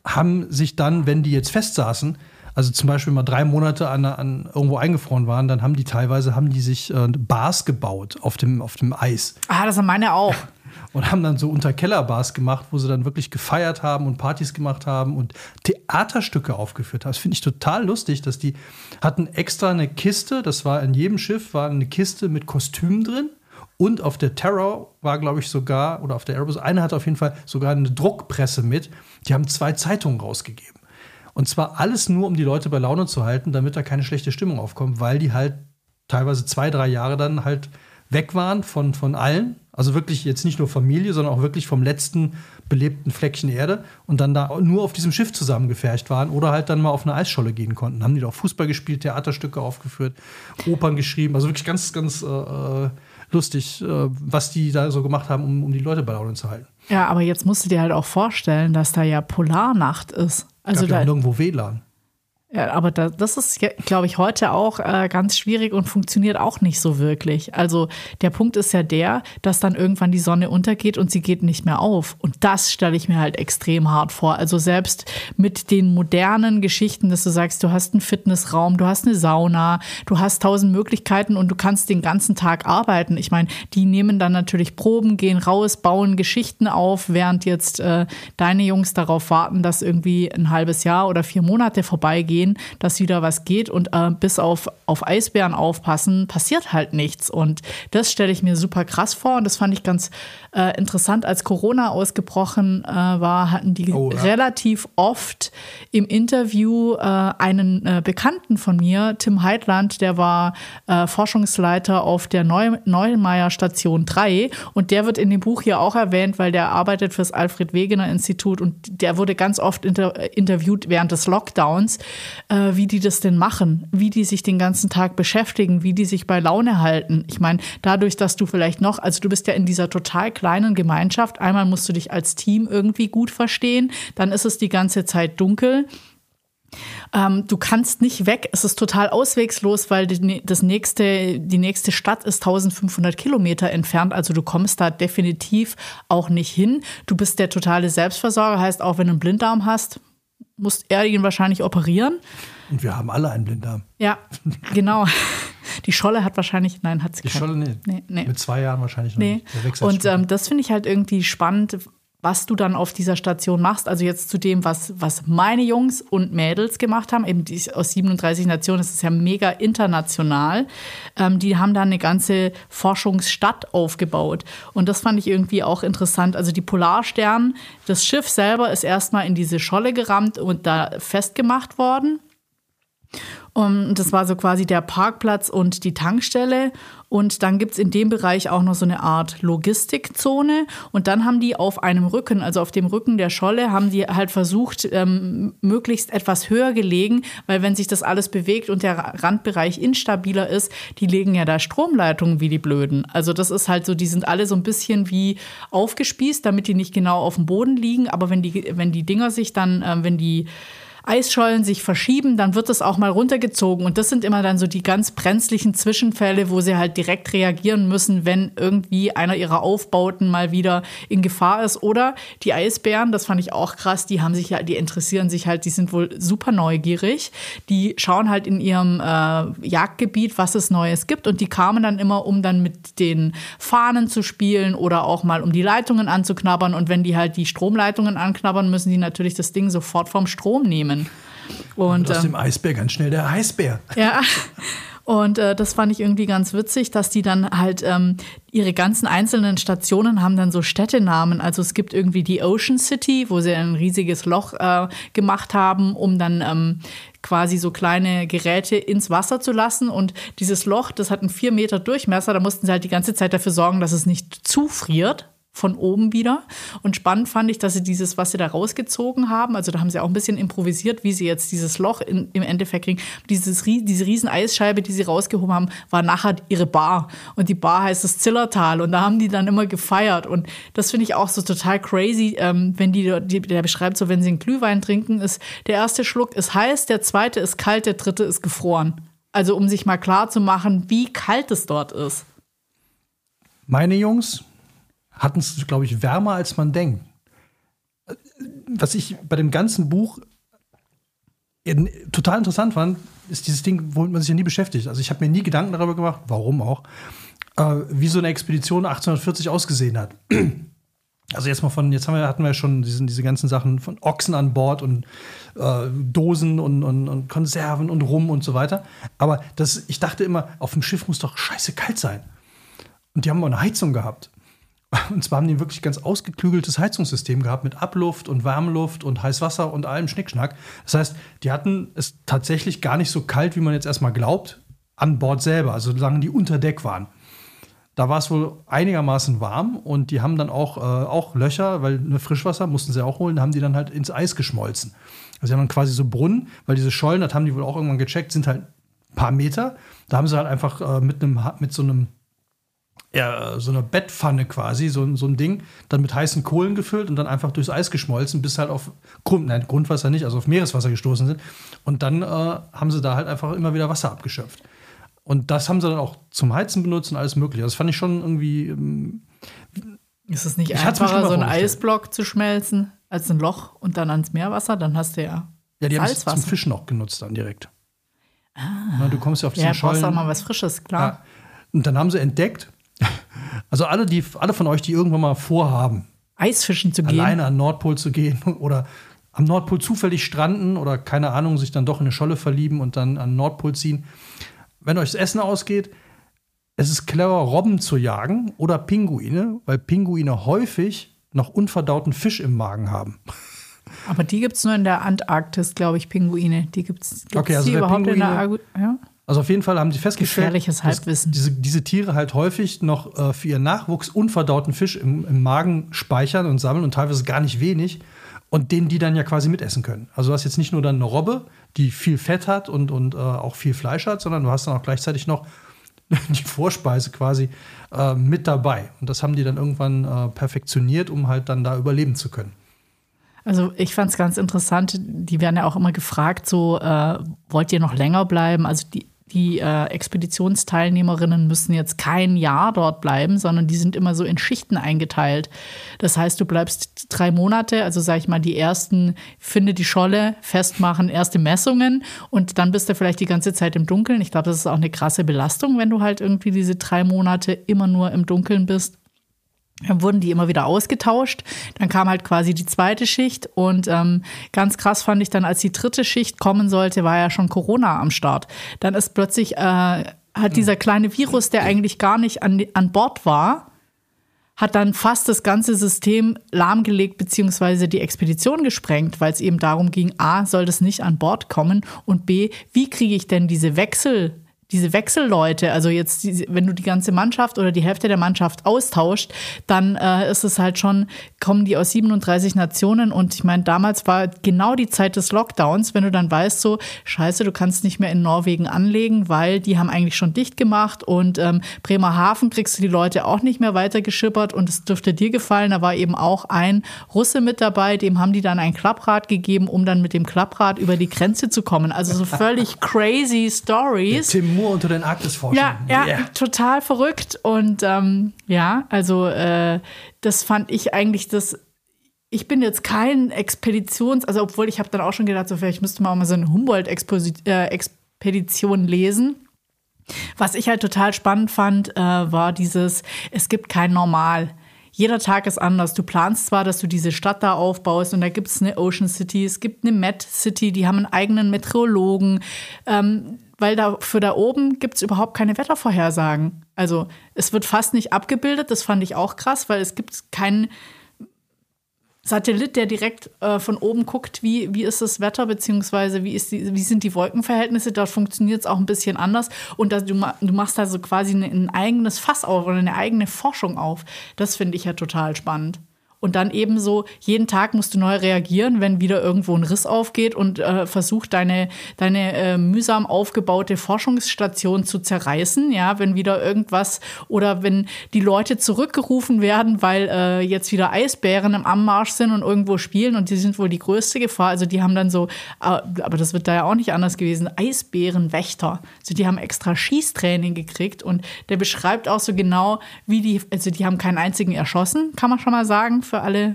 [SPEAKER 3] haben sich dann, wenn die jetzt festsaßen, also zum Beispiel mal drei Monate an, an irgendwo eingefroren waren, dann haben die teilweise haben die sich äh, Bars gebaut auf dem, auf dem Eis.
[SPEAKER 2] Ah, das sind meine auch.
[SPEAKER 3] Und haben dann so Unterkellerbars gemacht, wo sie dann wirklich gefeiert haben und Partys gemacht haben und Theaterstücke aufgeführt haben. Das finde ich total lustig, dass die hatten extra eine Kiste, das war in jedem Schiff, war eine Kiste mit Kostümen drin. Und auf der Terror war, glaube ich, sogar, oder auf der Airbus, eine hatte auf jeden Fall sogar eine Druckpresse mit. Die haben zwei Zeitungen rausgegeben. Und zwar alles nur, um die Leute bei Laune zu halten, damit da keine schlechte Stimmung aufkommt, weil die halt teilweise zwei, drei Jahre dann halt weg waren von, von allen. Also wirklich jetzt nicht nur Familie, sondern auch wirklich vom letzten belebten Fleckchen Erde und dann da nur auf diesem Schiff zusammengefercht waren oder halt dann mal auf eine Eisscholle gehen konnten. Haben die doch Fußball gespielt, Theaterstücke aufgeführt, Opern geschrieben. Also wirklich ganz, ganz äh, äh lustig, äh, was die da so gemacht haben, um, um die Leute bei Laune zu halten.
[SPEAKER 2] Ja, aber jetzt musst du dir halt auch vorstellen, dass da ja Polarnacht ist. Also
[SPEAKER 3] Gab ja
[SPEAKER 2] da,
[SPEAKER 3] nirgendwo WLAN.
[SPEAKER 2] Ja, aber da, das ist, glaube ich, heute auch äh, ganz schwierig und funktioniert auch nicht so wirklich. Also der Punkt ist ja der, dass dann irgendwann die Sonne untergeht und sie geht nicht mehr auf. Und das stelle ich mir halt extrem hart vor. Also selbst mit den modernen Geschichten, dass du sagst, du hast einen Fitnessraum, du hast eine Sauna, du hast tausend Möglichkeiten und du kannst den ganzen Tag arbeiten. Ich meine, die nehmen dann natürlich Proben, gehen raus, bauen Geschichten auf, während jetzt äh, deine Jungs darauf warten, dass irgendwie ein halbes Jahr oder vier Monate vorbeigehen sehen, dass wieder was geht und äh, bis auf, auf Eisbären aufpassen, passiert halt nichts. Und das stelle ich mir super krass vor und das fand ich ganz äh, interessant. Als Corona ausgebrochen äh, war, hatten die oh, ja. relativ oft im Interview äh, einen äh, Bekannten von mir, Tim Heidland, der war äh, Forschungsleiter auf der Neu Neumeier Station 3 und der wird in dem Buch hier auch erwähnt, weil der arbeitet fürs Alfred Wegener Institut und der wurde ganz oft inter interviewt während des Lockdowns, äh, wie die das denn machen, wie die sich den ganzen Tag beschäftigen, wie die sich bei Laune halten. Ich meine, dadurch, dass du vielleicht noch, also du bist ja in dieser total kleinen Gemeinschaft, einmal musst du dich als Team irgendwie gut verstehen, dann ist es die ganze Zeit dunkel. Ähm, du kannst nicht weg. Es ist total auswegslos, weil die, das nächste, die nächste Stadt ist 1500 Kilometer entfernt. Also du kommst da definitiv auch nicht hin. Du bist der totale Selbstversorger. Heißt, auch wenn du einen Blinddarm hast, muss er ihn wahrscheinlich operieren.
[SPEAKER 3] Und wir haben alle einen Blinddarm.
[SPEAKER 2] Ja, genau. Die Scholle hat wahrscheinlich, nein, hat sie
[SPEAKER 3] Die Scholle nicht. Nee, nee. Mit zwei Jahren wahrscheinlich noch
[SPEAKER 2] nee. nicht. Und ähm, das finde ich halt irgendwie spannend, was du dann auf dieser Station machst. Also jetzt zu dem, was, was meine Jungs und Mädels gemacht haben, eben die, aus 37 Nationen, das ist ja mega international. Ähm, die haben da eine ganze Forschungsstadt aufgebaut. Und das fand ich irgendwie auch interessant. Also die Polarstern, das Schiff selber ist erstmal in diese Scholle gerammt und da festgemacht worden. Und das war so quasi der Parkplatz und die Tankstelle. Und dann gibt es in dem Bereich auch noch so eine Art Logistikzone. Und dann haben die auf einem Rücken, also auf dem Rücken der Scholle, haben die halt versucht, ähm, möglichst etwas höher gelegen, weil wenn sich das alles bewegt und der Randbereich instabiler ist, die legen ja da Stromleitungen wie die Blöden. Also das ist halt so, die sind alle so ein bisschen wie aufgespießt, damit die nicht genau auf dem Boden liegen. Aber wenn die, wenn die Dinger sich dann, äh, wenn die Eisschollen sich verschieben, dann wird es auch mal runtergezogen. Und das sind immer dann so die ganz brenzlichen Zwischenfälle, wo sie halt direkt reagieren müssen, wenn irgendwie einer ihrer Aufbauten mal wieder in Gefahr ist. Oder die Eisbären, das fand ich auch krass, die haben sich ja, die interessieren sich halt, die sind wohl super neugierig. Die schauen halt in ihrem äh, Jagdgebiet, was es Neues gibt. Und die kamen dann immer, um dann mit den Fahnen zu spielen oder auch mal um die Leitungen anzuknabbern. Und wenn die halt die Stromleitungen anknabbern, müssen die natürlich das Ding sofort vom Strom nehmen nehmen.
[SPEAKER 3] Und, aus dem ähm, Eisbär ganz schnell der Eisbär.
[SPEAKER 2] Ja. Und äh, das fand ich irgendwie ganz witzig, dass die dann halt ähm, ihre ganzen einzelnen Stationen haben dann so Städtenamen. Also es gibt irgendwie die Ocean City, wo sie ein riesiges Loch äh, gemacht haben, um dann ähm, quasi so kleine Geräte ins Wasser zu lassen. Und dieses Loch, das hat einen vier Meter Durchmesser, da mussten sie halt die ganze Zeit dafür sorgen, dass es nicht zufriert von oben wieder. Und spannend fand ich, dass sie dieses, was sie da rausgezogen haben, also da haben sie auch ein bisschen improvisiert, wie sie jetzt dieses Loch in, im Endeffekt kriegen. Dieses, diese riesen Eisscheibe, die sie rausgehoben haben, war nachher ihre Bar. Und die Bar heißt das Zillertal. Und da haben die dann immer gefeiert. Und das finde ich auch so total crazy, ähm, wenn die, die, der beschreibt so, wenn sie einen Glühwein trinken, ist der erste Schluck ist heiß, der zweite ist kalt, der dritte ist gefroren. Also um sich mal klar zu machen, wie kalt es dort ist.
[SPEAKER 3] Meine Jungs hatten es, glaube ich, wärmer, als man denkt. Was ich bei dem ganzen Buch total interessant fand, ist dieses Ding, womit man sich ja nie beschäftigt. Also ich habe mir nie Gedanken darüber gemacht, warum auch, äh, wie so eine Expedition 1840 ausgesehen hat. Also jetzt mal von, jetzt haben wir, hatten wir ja schon diesen, diese ganzen Sachen von Ochsen an Bord und äh, Dosen und, und, und, Konserven und Rum und so weiter. Aber das, ich dachte immer, auf dem Schiff muss doch scheiße kalt sein. Und die haben auch eine Heizung gehabt. Und zwar haben die wirklich ganz ausgeklügeltes Heizungssystem gehabt mit Abluft und Wärmeluft und Heißwasser und allem Schnickschnack. Das heißt, die hatten es tatsächlich gar nicht so kalt, wie man jetzt erstmal glaubt, an Bord selber, also solange die unter Deck waren. Da war es wohl einigermaßen warm und die haben dann auch, äh, auch Löcher, weil ne, Frischwasser mussten sie auch holen, haben die dann halt ins Eis geschmolzen. Also sie haben dann quasi so Brunnen, weil diese Schollen, das haben die wohl auch irgendwann gecheckt, sind halt ein paar Meter. Da haben sie halt einfach äh, mit, einem, mit so einem ja, so eine Bettpfanne quasi, so, so ein Ding, dann mit heißen Kohlen gefüllt und dann einfach durchs Eis geschmolzen, bis halt auf Grund, nein, Grundwasser nicht, also auf Meereswasser gestoßen sind. Und dann äh, haben sie da halt einfach immer wieder Wasser abgeschöpft. Und das haben sie dann auch zum Heizen benutzt und alles mögliche. Das fand ich schon irgendwie. Ähm,
[SPEAKER 2] ist es nicht einfacher, so einen Eisblock zu schmelzen, als ein Loch und dann ans Meerwasser? Dann hast du ja.
[SPEAKER 3] Ja, die haben es zum Fischen auch genutzt dann direkt. Ah. Ja, du kommst ja auf diese ja, Schollen.
[SPEAKER 2] Ja, auch mal was Frisches, klar. Ja.
[SPEAKER 3] Und dann haben sie entdeckt, also alle, die, alle von euch, die irgendwann mal vorhaben,
[SPEAKER 2] Eisfischen zu gehen.
[SPEAKER 3] Alleine an Nordpol zu gehen oder am Nordpol zufällig stranden oder keine Ahnung, sich dann doch in eine Scholle verlieben und dann an Nordpol ziehen. Wenn euch das Essen ausgeht, es ist clever, Robben zu jagen oder Pinguine, weil Pinguine häufig noch unverdauten Fisch im Magen haben.
[SPEAKER 2] Aber die gibt es nur in der Antarktis, glaube ich, Pinguine. Die gibt es
[SPEAKER 3] okay, also überhaupt Pinguine, in der Argu ja? Also auf jeden Fall haben sie festgestellt, dass diese, diese Tiere halt häufig noch äh, für ihren Nachwuchs unverdauten Fisch im, im, Magen speichern und sammeln und teilweise gar nicht wenig und den die dann ja quasi mitessen können. Also du hast jetzt nicht nur dann eine Robbe, die viel Fett hat und, und äh, auch viel Fleisch hat, sondern du hast dann auch gleichzeitig noch die Vorspeise quasi äh, mit dabei. Und das haben die dann irgendwann äh, perfektioniert, um halt dann da überleben zu können.
[SPEAKER 2] Also ich fand es ganz interessant, die werden ja auch immer gefragt, so äh, wollt ihr noch länger bleiben? Also die, die äh, Expeditionsteilnehmerinnen müssen jetzt kein Jahr dort bleiben, sondern die sind immer so in Schichten eingeteilt. Das heißt, du bleibst drei Monate, also sag ich mal, die ersten, finde die Scholle, festmachen, erste Messungen und dann bist du vielleicht die ganze Zeit im Dunkeln. Ich glaube, das ist auch eine krasse Belastung, wenn du halt irgendwie diese drei Monate immer nur im Dunkeln bist. Dann wurden die immer wieder ausgetauscht. Dann kam halt quasi die zweite Schicht. Und ähm, ganz krass fand ich dann, als die dritte Schicht kommen sollte, war ja schon Corona am Start. Dann ist plötzlich, äh, hat dieser kleine Virus, der eigentlich gar nicht an, an Bord war, hat dann fast das ganze System lahmgelegt beziehungsweise die Expedition gesprengt, weil es eben darum ging, a, soll das nicht an Bord kommen und b, wie kriege ich denn diese Wechsel diese Wechselleute, also jetzt, wenn du die ganze Mannschaft oder die Hälfte der Mannschaft austauscht, dann äh, ist es halt schon, kommen die aus 37 Nationen und ich meine, damals war genau die Zeit des Lockdowns, wenn du dann weißt, so, scheiße, du kannst nicht mehr in Norwegen anlegen, weil die haben eigentlich schon dicht gemacht und ähm, Bremerhaven kriegst du die Leute auch nicht mehr weitergeschippert und es dürfte dir gefallen, da war eben auch ein Russe mit dabei, dem haben die dann ein Klapprad gegeben, um dann mit dem Klapprad über die Grenze zu kommen. Also so völlig crazy Stories.
[SPEAKER 3] Tim nur unter den Arktisforschern.
[SPEAKER 2] Ja, ja yeah. total verrückt. Und ähm, ja, also äh, das fand ich eigentlich das. Ich bin jetzt kein Expeditions-, also obwohl ich habe dann auch schon gedacht, so vielleicht müsste man auch mal so eine Humboldt-Expedition äh, lesen. Was ich halt total spannend fand, äh, war dieses, es gibt kein Normal jeder Tag ist anders. Du planst zwar, dass du diese Stadt da aufbaust und da gibt es eine Ocean City, es gibt eine Met City, die haben einen eigenen Meteorologen. Ähm, weil da für da oben gibt es überhaupt keine Wettervorhersagen. Also es wird fast nicht abgebildet, das fand ich auch krass, weil es gibt keinen Satellit, der direkt äh, von oben guckt, wie, wie ist das Wetter, beziehungsweise wie, ist die, wie sind die Wolkenverhältnisse. Da funktioniert es auch ein bisschen anders. Und das, du, du machst da so quasi ein eigenes Fass auf oder eine eigene Forschung auf. Das finde ich ja total spannend und dann eben so, jeden Tag musst du neu reagieren, wenn wieder irgendwo ein Riss aufgeht und äh, versucht, deine, deine äh, mühsam aufgebaute Forschungsstation zu zerreißen, ja, wenn wieder irgendwas oder wenn die Leute zurückgerufen werden, weil äh, jetzt wieder Eisbären im Anmarsch sind und irgendwo spielen und die sind wohl die größte Gefahr. Also die haben dann so, äh, aber das wird da ja auch nicht anders gewesen, Eisbärenwächter. Also die haben extra Schießtraining gekriegt und der beschreibt auch so genau, wie die, also die haben keinen einzigen erschossen, kann man schon mal sagen, für alle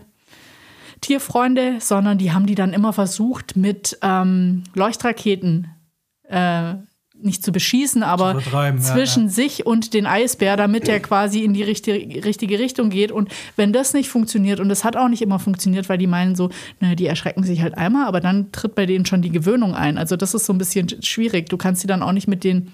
[SPEAKER 2] Tierfreunde, sondern die haben die dann immer versucht, mit ähm, Leuchtraketen äh, nicht zu beschießen, aber zwischen ja, ja. sich und den Eisbär, damit der quasi in die richtige, richtige Richtung geht. Und wenn das nicht funktioniert, und das hat auch nicht immer funktioniert, weil die meinen so, naja, die erschrecken sich halt einmal, aber dann tritt bei denen schon die Gewöhnung ein. Also das ist so ein bisschen schwierig. Du kannst sie dann auch nicht mit den,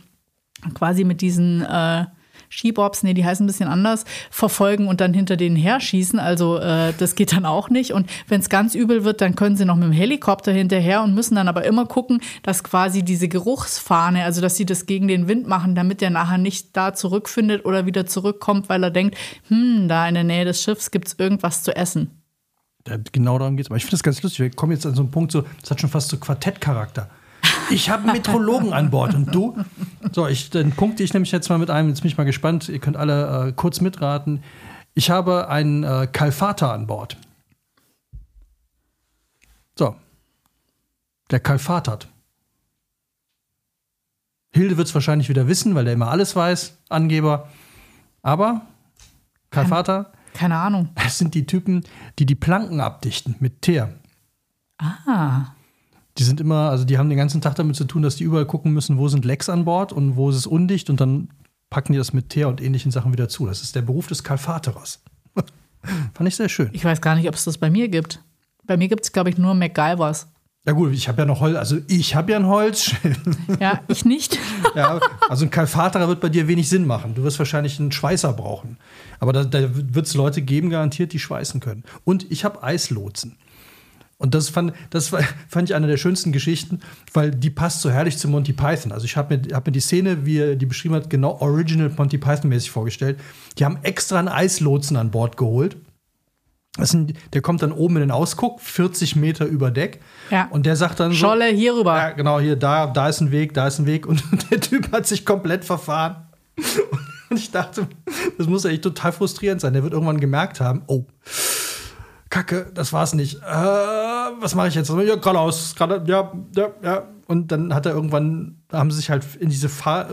[SPEAKER 2] quasi mit diesen äh, Skibobs, nee, die heißen ein bisschen anders, verfolgen und dann hinter denen her schießen. Also äh, das geht dann auch nicht. Und wenn es ganz übel wird, dann können sie noch mit dem Helikopter hinterher und müssen dann aber immer gucken, dass quasi diese Geruchsfahne, also dass sie das gegen den Wind machen, damit der nachher nicht da zurückfindet oder wieder zurückkommt, weil er denkt, hm, da in der Nähe des Schiffs gibt es irgendwas zu essen.
[SPEAKER 3] Genau darum geht es. Aber ich finde das ganz lustig. Wir kommen jetzt an so einen Punkt, so, das hat schon fast so Quartettcharakter. Ich habe einen Metrologen an Bord und du? So, ich, dann punkte ich nämlich jetzt mal mit einem, jetzt bin ich mal gespannt, ihr könnt alle äh, kurz mitraten. Ich habe einen äh, Kalfater an Bord. So. Der Kalfatert. Hilde wird es wahrscheinlich wieder wissen, weil der immer alles weiß, Angeber. Aber Kalfater.
[SPEAKER 2] Keine Ahnung.
[SPEAKER 3] Es sind die Typen, die die Planken abdichten mit Teer.
[SPEAKER 2] Ah.
[SPEAKER 3] Die sind immer, also die haben den ganzen Tag damit zu tun, dass die überall gucken müssen, wo sind Lecks an Bord und wo ist es undicht und dann packen die das mit Teer und ähnlichen Sachen wieder zu. Das ist der Beruf des Kalfaterers. Fand ich sehr schön.
[SPEAKER 2] Ich weiß gar nicht, ob es das bei mir gibt. Bei mir gibt es, glaube ich, nur MacGyvers.
[SPEAKER 3] Ja gut, ich habe ja noch Holz, also ich habe ja ein Holzschild.
[SPEAKER 2] Ja, ich nicht.
[SPEAKER 3] ja, also ein Kalfaterer wird bei dir wenig Sinn machen. Du wirst wahrscheinlich einen Schweißer brauchen. Aber da, da wird es Leute geben, garantiert, die schweißen können. Und ich habe Eislotsen. Und das fand, das fand ich eine der schönsten Geschichten, weil die passt so herrlich zu Monty Python. Also ich habe mir, hab mir die Szene, wie er die beschrieben hat, genau original Monty Python-mäßig vorgestellt. Die haben extra einen Eislotsen an Bord geholt. Sind, der kommt dann oben in den Ausguck, 40 Meter über Deck.
[SPEAKER 2] Ja.
[SPEAKER 3] Und der sagt dann so.
[SPEAKER 2] Scholle hier rüber.
[SPEAKER 3] Ja, genau, hier, da, da ist ein Weg, da ist ein Weg. Und der Typ hat sich komplett verfahren. Und ich dachte, das muss ja echt total frustrierend sein. Der wird irgendwann gemerkt haben, oh, Kacke, das war's nicht. Äh, was mache ich jetzt? Ja, geradeaus, gerade, ja, ja, ja. Und dann hat er irgendwann, haben sie sich halt in diese Fahr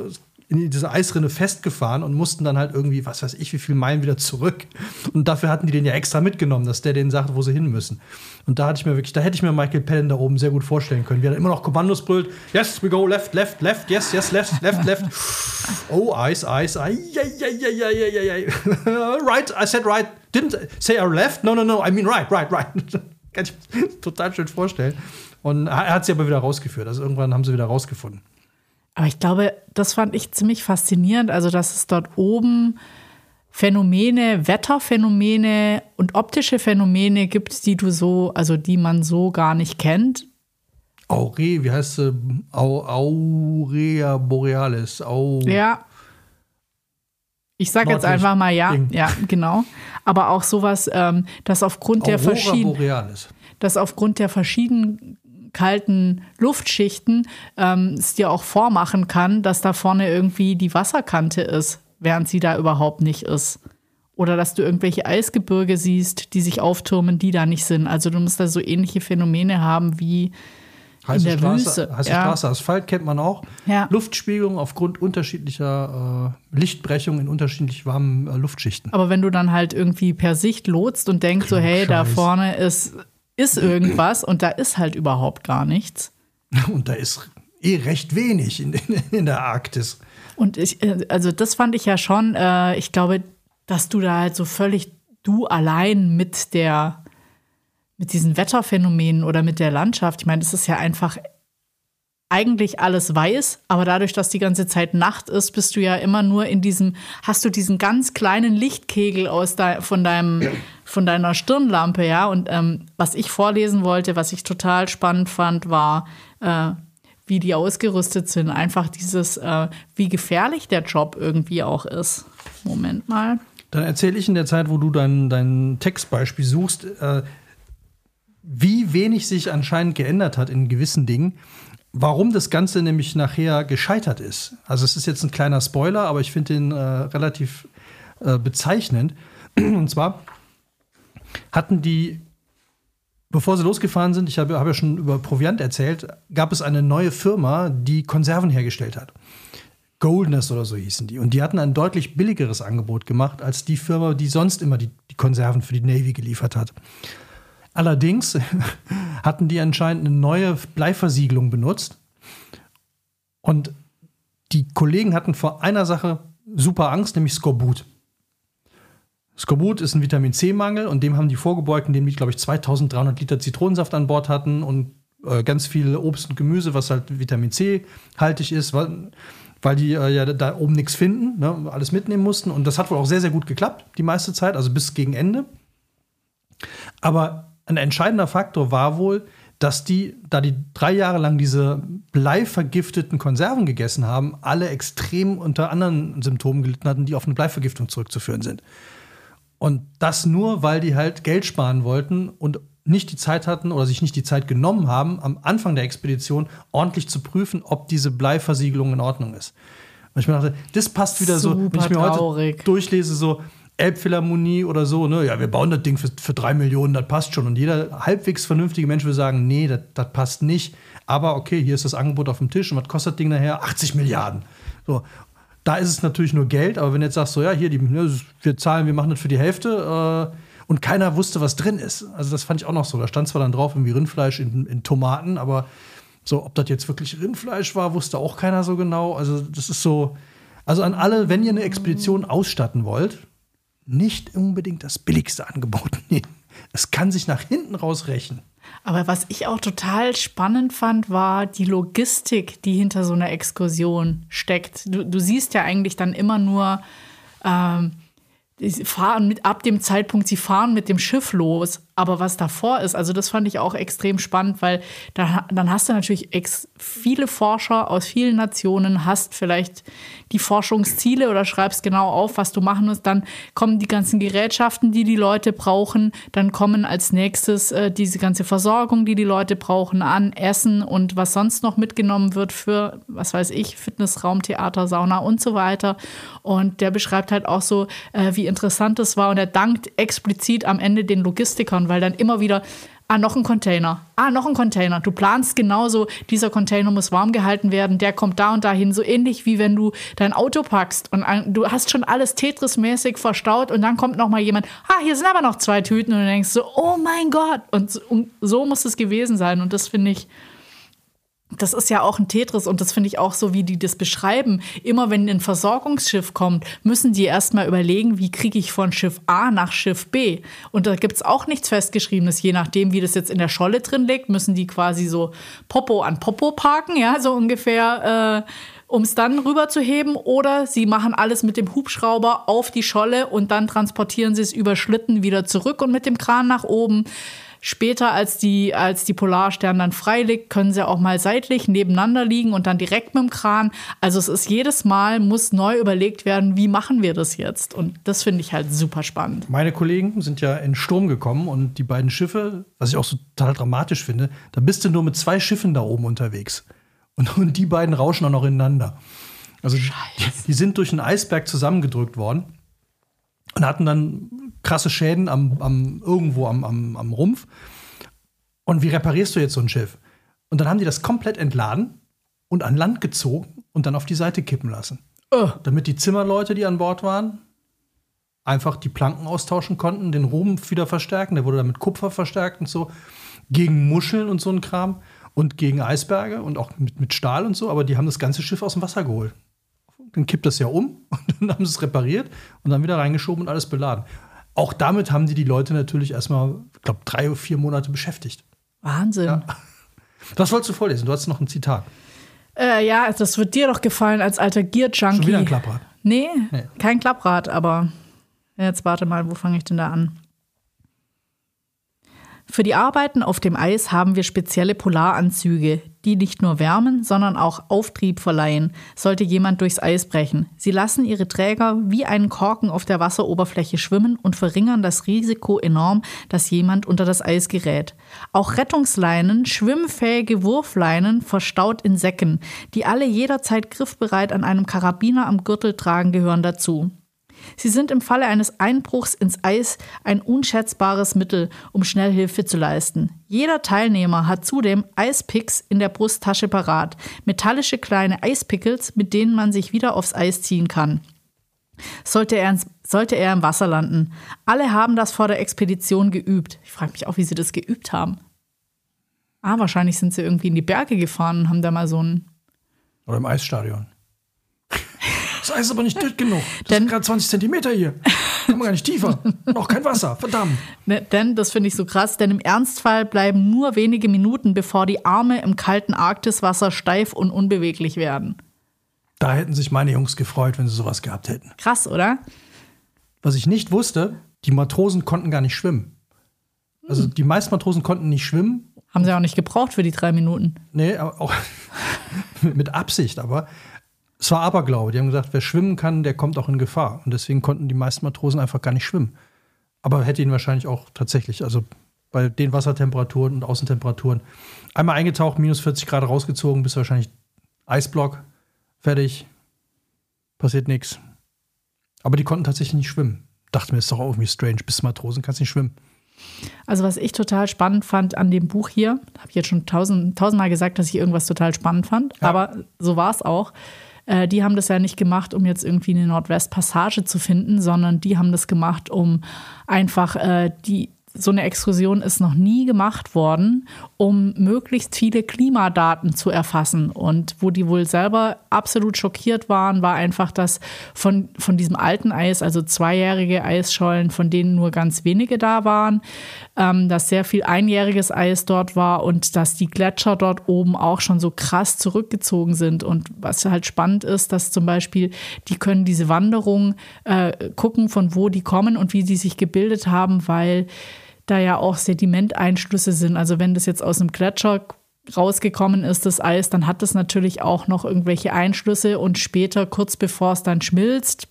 [SPEAKER 3] in diese Eisrinne festgefahren und mussten dann halt irgendwie, was weiß ich, wie viele Meilen wieder zurück. Und dafür hatten die den ja extra mitgenommen, dass der denen sagt, wo sie hin müssen. Und da hatte ich mir wirklich, da hätte ich mir Michael Palin da oben sehr gut vorstellen können, wie er immer noch Kommandos brüllt. Yes, we go left, left, left, yes, yes, left, left, left. Oh, Eis, Eis, ai. Right, I said right. Didn't say I left. No, no, no, I mean right, right, right. Kann ich total schön vorstellen. Und er hat sie aber wieder rausgeführt. Also irgendwann haben sie wieder rausgefunden.
[SPEAKER 2] Aber ich glaube, das fand ich ziemlich faszinierend. Also, dass es dort oben Phänomene, Wetterphänomene und optische Phänomene gibt, die du so, also die man so gar nicht kennt.
[SPEAKER 3] Aure, wie heißt sie? Au, Aurea Borealis. Au
[SPEAKER 2] ja. Ich sage jetzt einfach mal ja, Ding. ja, genau. Aber auch sowas, ähm, dass aufgrund Aurora der verschiedenen, dass aufgrund der verschiedenen kalten Luftschichten ähm, es dir auch vormachen kann, dass da vorne irgendwie die Wasserkante ist, während sie da überhaupt nicht ist. Oder dass du irgendwelche Eisgebirge siehst, die sich auftürmen, die da nicht sind. Also du musst da so ähnliche Phänomene haben wie
[SPEAKER 3] heiße
[SPEAKER 2] in der
[SPEAKER 3] Straße,
[SPEAKER 2] Wüste.
[SPEAKER 3] Heiße
[SPEAKER 2] ja.
[SPEAKER 3] Straße, Asphalt kennt man auch.
[SPEAKER 2] Ja.
[SPEAKER 3] Luftspiegelung aufgrund unterschiedlicher äh, Lichtbrechung in unterschiedlich warmen äh, Luftschichten.
[SPEAKER 2] Aber wenn du dann halt irgendwie per Sicht lotst und denkst so, hey, da vorne ist ist irgendwas und da ist halt überhaupt gar nichts.
[SPEAKER 3] Und da ist eh recht wenig in, in, in der Arktis.
[SPEAKER 2] Und ich, äh, also das fand ich ja schon, äh, ich glaube, dass du da halt so völlig du allein mit der, mit diesen Wetterphänomenen oder mit der Landschaft, ich meine, das ist ja einfach eigentlich alles weiß, aber dadurch, dass die ganze Zeit Nacht ist, bist du ja immer nur in diesem, hast du diesen ganz kleinen Lichtkegel aus de, von deinem, von deiner Stirnlampe, ja. Und ähm, was ich vorlesen wollte, was ich total spannend fand, war, äh, wie die ausgerüstet sind. Einfach dieses, äh, wie gefährlich der Job irgendwie auch ist. Moment mal.
[SPEAKER 3] Dann erzähle ich in der Zeit, wo du dein, dein Textbeispiel suchst, äh, wie wenig sich anscheinend geändert hat in gewissen Dingen. Warum das Ganze nämlich nachher gescheitert ist. Also es ist jetzt ein kleiner Spoiler, aber ich finde den äh, relativ äh, bezeichnend. Und zwar hatten die, bevor sie losgefahren sind, ich habe hab ja schon über Proviant erzählt, gab es eine neue Firma, die Konserven hergestellt hat. Goldness oder so hießen die. Und die hatten ein deutlich billigeres Angebot gemacht als die Firma, die sonst immer die, die Konserven für die Navy geliefert hat. Allerdings hatten die anscheinend eine neue Bleiversiegelung benutzt. Und die Kollegen hatten vor einer Sache super Angst, nämlich Skorbut. Skorbut ist ein Vitamin C-Mangel und dem haben die vorgebeugt, indem die, glaube ich, 2300 Liter Zitronensaft an Bord hatten und äh, ganz viel Obst und Gemüse, was halt Vitamin C haltig ist, weil, weil die äh, ja da oben nichts finden, ne, alles mitnehmen mussten. Und das hat wohl auch sehr, sehr gut geklappt, die meiste Zeit, also bis gegen Ende. Aber ein entscheidender Faktor war wohl, dass die, da die drei Jahre lang diese bleivergifteten Konserven gegessen haben, alle extrem unter anderen Symptomen gelitten hatten, die auf eine Bleivergiftung zurückzuführen sind. Und das nur, weil die halt Geld sparen wollten und nicht die Zeit hatten oder sich nicht die Zeit genommen haben, am Anfang der Expedition ordentlich zu prüfen, ob diese Bleiversiegelung in Ordnung ist. Und ich mir dachte, das passt wieder
[SPEAKER 2] Super
[SPEAKER 3] so, wenn ich mir
[SPEAKER 2] traurig.
[SPEAKER 3] heute durchlese, so, Elbphilharmonie oder so, ne, ja, wir bauen das Ding für, für drei Millionen, das passt schon. Und jeder halbwegs vernünftige Mensch will sagen, nee, das, passt nicht. Aber okay, hier ist das Angebot auf dem Tisch und was kostet das Ding nachher? 80 Milliarden. So. Da ist es natürlich nur Geld, aber wenn du jetzt sagst, so, ja, hier, die, ne, wir zahlen, wir machen das für die Hälfte äh, und keiner wusste, was drin ist. Also, das fand ich auch noch so. Da stand zwar dann drauf, irgendwie Rindfleisch in, in Tomaten, aber so, ob das jetzt wirklich Rindfleisch war, wusste auch keiner so genau. Also, das ist so. Also an alle, wenn ihr eine Expedition ausstatten wollt, nicht unbedingt das billigste Angebot nehmen. Es kann sich nach hinten raus rächen.
[SPEAKER 2] Aber was ich auch total spannend fand, war die Logistik, die hinter so einer Exkursion steckt. Du, du siehst ja eigentlich dann immer nur, ähm, fahren mit, ab dem Zeitpunkt, sie fahren mit dem Schiff los. Aber was davor ist, also das fand ich auch extrem spannend, weil da, dann hast du natürlich viele Forscher aus vielen Nationen, hast vielleicht die Forschungsziele oder schreibst genau auf, was du machen musst. Dann kommen die ganzen Gerätschaften, die die Leute brauchen. Dann kommen als nächstes äh, diese ganze Versorgung, die die Leute brauchen, an Essen und was sonst noch mitgenommen wird für, was weiß ich, Fitnessraum, Theater, Sauna und so weiter. Und der beschreibt halt auch so, äh, wie interessant es war. Und er dankt explizit am Ende den Logistikern, weil dann immer wieder, ah, noch ein Container, ah, noch ein Container. Du planst genauso, dieser Container muss warm gehalten werden, der kommt da und dahin. So ähnlich wie wenn du dein Auto packst und du hast schon alles Tetris-mäßig verstaut und dann kommt noch mal jemand, ah, hier sind aber noch zwei Tüten und du denkst so, oh mein Gott. Und so, und so muss es gewesen sein. Und das finde ich das ist ja auch ein Tetris und das finde ich auch so, wie die das beschreiben. Immer wenn ein Versorgungsschiff kommt, müssen die erstmal überlegen, wie kriege ich von Schiff A nach Schiff B. Und da gibt es auch nichts Festgeschriebenes. Je nachdem, wie das jetzt in der Scholle drin liegt, müssen die quasi so Popo an Popo parken, ja, so ungefähr. Äh, um es dann rüberzuheben, oder sie machen alles mit dem Hubschrauber auf die Scholle und dann transportieren sie es über Schlitten wieder zurück und mit dem Kran nach oben. Später, als die, als die Polarstern dann frei liegt, können sie auch mal seitlich nebeneinander liegen und dann direkt mit dem Kran. Also es ist jedes Mal, muss neu überlegt werden, wie machen wir das jetzt? Und das finde ich halt super spannend.
[SPEAKER 3] Meine Kollegen sind ja in Sturm gekommen und die beiden Schiffe, was ich auch so total dramatisch finde, da bist du nur mit zwei Schiffen da oben unterwegs. Und, und die beiden rauschen auch noch ineinander. Also die, die sind durch einen Eisberg zusammengedrückt worden und hatten dann krasse Schäden am, am irgendwo am, am, am Rumpf. Und wie reparierst du jetzt so ein Schiff? Und dann haben die das komplett entladen und an Land gezogen und dann auf die Seite kippen lassen. Oh. Damit die Zimmerleute, die an Bord waren, einfach die Planken austauschen konnten, den Rumpf wieder verstärken. Der wurde dann mit Kupfer verstärkt und so. Gegen Muscheln und so ein Kram und gegen Eisberge und auch mit, mit Stahl und so. Aber die haben das ganze Schiff aus dem Wasser geholt. Dann kippt das ja um und dann haben sie es repariert und dann wieder reingeschoben und alles beladen. Auch damit haben die die Leute natürlich erstmal, ich glaube, drei oder vier Monate beschäftigt.
[SPEAKER 2] Wahnsinn. Ja.
[SPEAKER 3] Was wolltest du vorlesen? Du hast noch ein Zitat.
[SPEAKER 2] Äh, ja, das wird dir doch gefallen als alter Gear-Junkie.
[SPEAKER 3] Schon wieder ein Klapprad.
[SPEAKER 2] Nee,
[SPEAKER 3] Nee.
[SPEAKER 2] kein Klapprad, aber jetzt warte mal, wo fange ich denn da an? Für die Arbeiten auf dem Eis haben wir spezielle Polaranzüge, die nicht nur wärmen, sondern auch Auftrieb verleihen, sollte jemand durchs Eis brechen. Sie lassen ihre Träger wie einen Korken auf der Wasseroberfläche schwimmen und verringern das Risiko enorm, dass jemand unter das Eis gerät. Auch Rettungsleinen, schwimmfähige Wurfleinen verstaut in Säcken, die alle jederzeit griffbereit an einem Karabiner am Gürtel tragen, gehören dazu. Sie sind im Falle eines Einbruchs ins Eis ein unschätzbares Mittel, um schnell Hilfe zu leisten. Jeder Teilnehmer hat zudem Eispicks in der Brusttasche parat, metallische kleine Eispickels, mit denen man sich wieder aufs Eis ziehen kann. Sollte er, ins, sollte er im Wasser landen. Alle haben das vor der Expedition geübt. Ich frage mich auch, wie sie das geübt haben. Ah, wahrscheinlich sind sie irgendwie in die Berge gefahren und haben da mal so ein
[SPEAKER 3] Oder im Eisstadion. Das Eis ist aber nicht dick genug. Das
[SPEAKER 2] Denn-
[SPEAKER 3] sind gerade 20 Zentimeter hier. Kann man gar nicht tiefer. Noch kein Wasser. Verdammt.
[SPEAKER 2] Ne, denn, das finde ich so krass, denn im Ernstfall bleiben nur wenige Minuten, bevor die Arme im kalten Arktiswasser steif und unbeweglich werden.
[SPEAKER 3] Da hätten sich meine Jungs gefreut, wenn sie sowas gehabt hätten.
[SPEAKER 2] Krass, oder?
[SPEAKER 3] Was ich nicht wusste, die Matrosen konnten gar nicht schwimmen. Also die meisten Matrosen konnten nicht schwimmen.
[SPEAKER 2] Haben sie auch nicht gebraucht für die drei Minuten.
[SPEAKER 3] Nee, aber auch mit Absicht, aber es war Aberglaube. Die haben gesagt, wer schwimmen kann, der kommt auch in Gefahr. Und deswegen konnten die meisten Matrosen einfach gar nicht schwimmen. Aber hätte ihn wahrscheinlich auch tatsächlich, also bei den Wassertemperaturen und Außentemperaturen, einmal eingetaucht, minus 40 Grad rausgezogen, bist wahrscheinlich Eisblock, fertig, passiert nichts. Aber die konnten tatsächlich nicht schwimmen. Dachte mir, ist doch auch irgendwie strange. Bist Matrosen, kannst nicht schwimmen.
[SPEAKER 2] Also was ich total spannend fand an dem Buch hier, habe ich jetzt schon tausend, tausendmal gesagt, dass ich irgendwas total spannend fand,
[SPEAKER 3] Ja.
[SPEAKER 2] aber so war es auch. Äh, die haben das ja nicht gemacht, um jetzt irgendwie eine Nordwestpassage zu finden, sondern die haben das gemacht, um einfach äh, die so eine Exkursion ist noch nie gemacht worden, um möglichst viele Klimadaten zu erfassen. Und wo die wohl selber absolut schockiert waren, war einfach, dass von, von diesem alten Eis, also zweijährige Eisschollen, von denen nur ganz wenige da waren, ähm, dass sehr viel einjähriges Eis dort war und dass die Gletscher dort oben auch schon so krass zurückgezogen sind. Und was halt spannend ist, dass zum Beispiel, die können diese Wanderung äh, gucken, von wo die kommen und wie die sich gebildet haben, weil da ja auch Sedimenteinschlüsse sind. Also wenn das jetzt aus einem Gletscher rausgekommen ist, das Eis, dann hat das natürlich auch noch irgendwelche Einschlüsse und später, kurz bevor es dann schmilzt,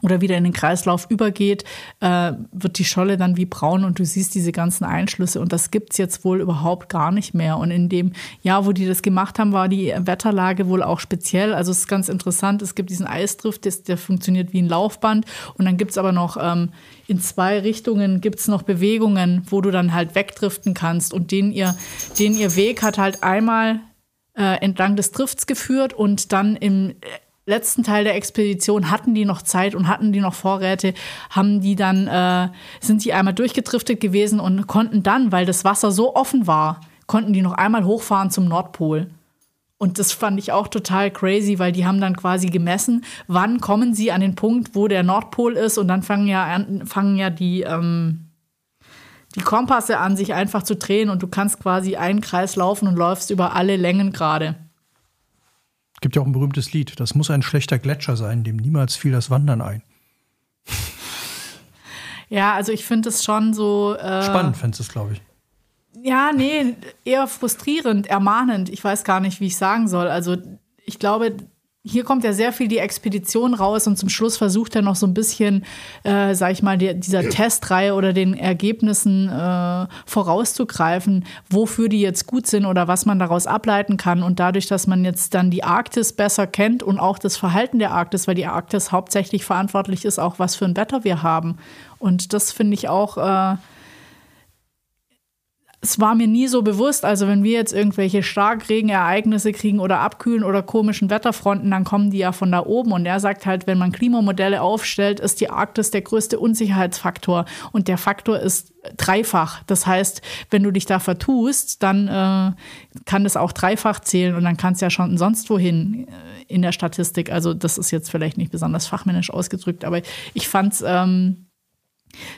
[SPEAKER 2] oder wieder in den Kreislauf übergeht, äh, wird die Scholle dann wie braun und du siehst diese ganzen Einschlüsse und das gibt's jetzt wohl überhaupt gar nicht mehr. Und in dem Jahr, wo die das gemacht haben, war die Wetterlage wohl auch speziell. Also es ist ganz interessant, es gibt diesen Eisdrift, der funktioniert wie ein Laufband und dann gibt's aber noch ähm, in zwei Richtungen gibt's noch Bewegungen, wo du dann halt wegdriften kannst und den ihr, den ihr Weg hat halt einmal äh, entlang des Drifts geführt und dann im äh, letzten Teil der Expedition hatten die noch Zeit und hatten die noch Vorräte, haben die dann, äh, sind die einmal durchgedriftet gewesen und konnten dann, weil das Wasser so offen war, konnten die noch einmal hochfahren zum Nordpol. Und das fand ich auch total crazy, weil die haben dann quasi gemessen, wann kommen sie an den Punkt, wo der Nordpol ist und dann fangen ja, an, fangen ja die, ähm, die Kompasse an, sich einfach zu drehen und du kannst quasi einen Kreis laufen und läufst über alle Längengrade.
[SPEAKER 3] Gibt ja auch ein berühmtes Lied. Das muss ein schlechter Gletscher sein, dem niemals fiel das Wandern ein.
[SPEAKER 2] Ja, also ich finde es schon so. Äh,
[SPEAKER 3] Spannend fändest du es, glaube ich.
[SPEAKER 2] Ja, nee, eher frustrierend, ermahnend. Ich weiß gar nicht, wie ich sagen soll. Also ich glaube, hier kommt ja sehr viel die Expedition raus und zum Schluss versucht er noch so ein bisschen, äh, sag ich mal, die, dieser Testreihe oder den Ergebnissen äh, vorauszugreifen, wofür die jetzt gut sind oder was man daraus ableiten kann. Und dadurch, dass man jetzt dann die Arktis besser kennt und auch das Verhalten der Arktis, weil die Arktis hauptsächlich verantwortlich ist, auch was für ein Wetter wir haben. Und das finde ich auch. Äh, es war mir nie so bewusst, also wenn wir jetzt irgendwelche Starkregenereignisse kriegen oder abkühlen oder komischen Wetterfronten, dann kommen die ja von da oben. Und er sagt halt, wenn man Klimamodelle aufstellt, ist die Arktis der größte Unsicherheitsfaktor. Und der Faktor ist dreifach. Das heißt, wenn du dich da vertust, dann äh, kann das auch dreifach zählen und dann kannst du ja schon sonst wohin äh, in der Statistik. Also das ist jetzt vielleicht nicht besonders fachmännisch ausgedrückt, aber ich fand's ähm,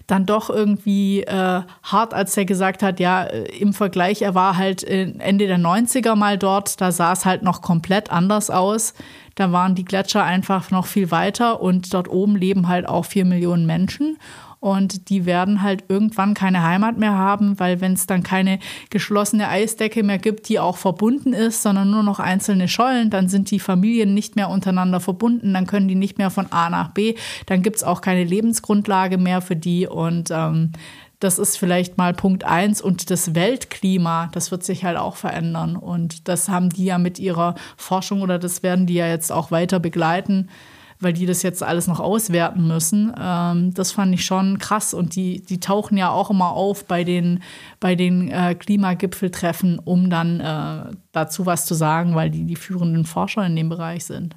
[SPEAKER 2] dann doch irgendwie äh, hart, als er gesagt hat, ja, äh, im Vergleich, er war halt Ende der 90er mal dort, da sah es halt noch komplett anders aus. Da waren die Gletscher einfach noch viel weiter und dort oben leben halt auch vier Millionen Menschen. Und die werden halt irgendwann keine Heimat mehr haben, weil wenn es dann keine geschlossene Eisdecke mehr gibt, die auch verbunden ist, sondern nur noch einzelne Schollen, dann sind die Familien nicht mehr untereinander verbunden, dann können die nicht mehr von A nach B, dann gibt es auch keine Lebensgrundlage mehr für die und ähm, das ist vielleicht mal Punkt eins. Und das Weltklima, das wird sich halt auch verändern. Und das haben die ja mit ihrer Forschung oder das werden die ja jetzt auch weiter begleiten weil die das jetzt alles noch auswerten müssen. Ähm, das fand ich schon krass. Und die, die tauchen ja auch immer auf bei den, bei den äh, Klimagipfeltreffen, um dann äh, dazu was zu sagen, weil die die führenden Forscher in dem Bereich sind.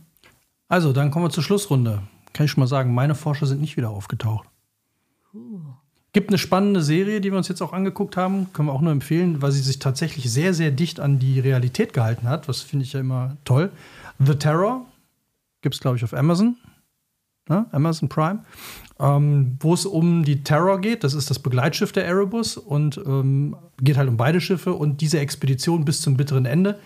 [SPEAKER 3] Also, dann kommen wir zur Schlussrunde. Kann ich schon mal sagen, meine Forscher sind nicht wieder aufgetaucht. Uh. Gibt eine spannende Serie, die wir uns jetzt auch angeguckt haben. Können wir auch nur empfehlen, weil sie sich tatsächlich sehr, sehr dicht an die Realität gehalten hat. Was finde ich ja immer toll. The Terror Gibt es, glaube ich, auf Amazon. Ne? Amazon Prime. Ähm, wo es um die Terror geht. Das ist das Begleitschiff der Erebus und ähm, geht halt um beide Schiffe und diese Expedition bis zum bitteren Ende.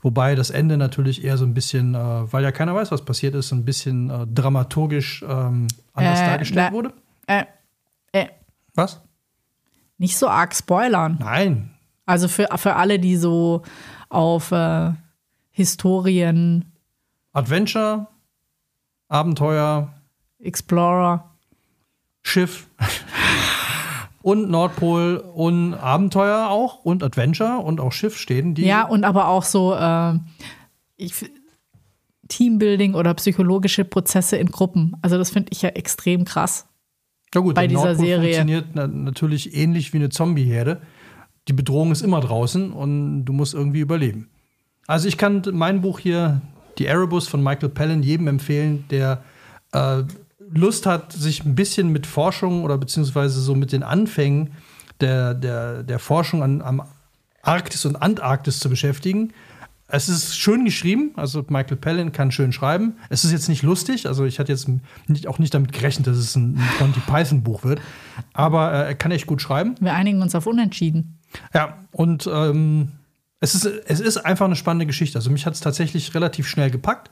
[SPEAKER 3] Wobei das Ende natürlich eher so ein bisschen, äh, weil ja keiner weiß, was passiert ist, ein bisschen äh, dramaturgisch ähm, anders äh, dargestellt wurde.
[SPEAKER 2] Äh, äh.
[SPEAKER 3] Was?
[SPEAKER 2] Nicht so arg spoilern.
[SPEAKER 3] Nein.
[SPEAKER 2] Also für, für alle, die so auf äh, Historien.
[SPEAKER 3] Adventure, Abenteuer,
[SPEAKER 2] Explorer,
[SPEAKER 3] Schiff und Nordpol und Abenteuer auch und Adventure und auch Schiff stehen. Die
[SPEAKER 2] ja, und aber auch so äh, ich, Teambuilding oder psychologische Prozesse in Gruppen. Also das finde ich ja extrem krass.
[SPEAKER 3] Ja gut,
[SPEAKER 2] bei dieser
[SPEAKER 3] Nordpol
[SPEAKER 2] Serie
[SPEAKER 3] funktioniert na natürlich ähnlich wie eine Zombieherde. Die Bedrohung ist immer draußen und du musst irgendwie überleben. Also ich kann mein Buch hier die Erebus von Michael Palin jedem empfehlen, der äh, Lust hat, sich ein bisschen mit Forschung oder beziehungsweise so mit den Anfängen der, der, der Forschung an, am Arktis und Antarktis zu beschäftigen. Es ist schön geschrieben, also Michael Palin kann schön schreiben. Es ist jetzt nicht lustig, also ich hatte jetzt nicht, auch nicht damit gerechnet, dass es ein Monty Python Buch wird, aber äh, er kann echt gut schreiben.
[SPEAKER 2] Wir einigen uns auf Unentschieden.
[SPEAKER 3] Ja, und ähm, es ist, es ist einfach eine spannende Geschichte. Also mich hat es tatsächlich relativ schnell gepackt,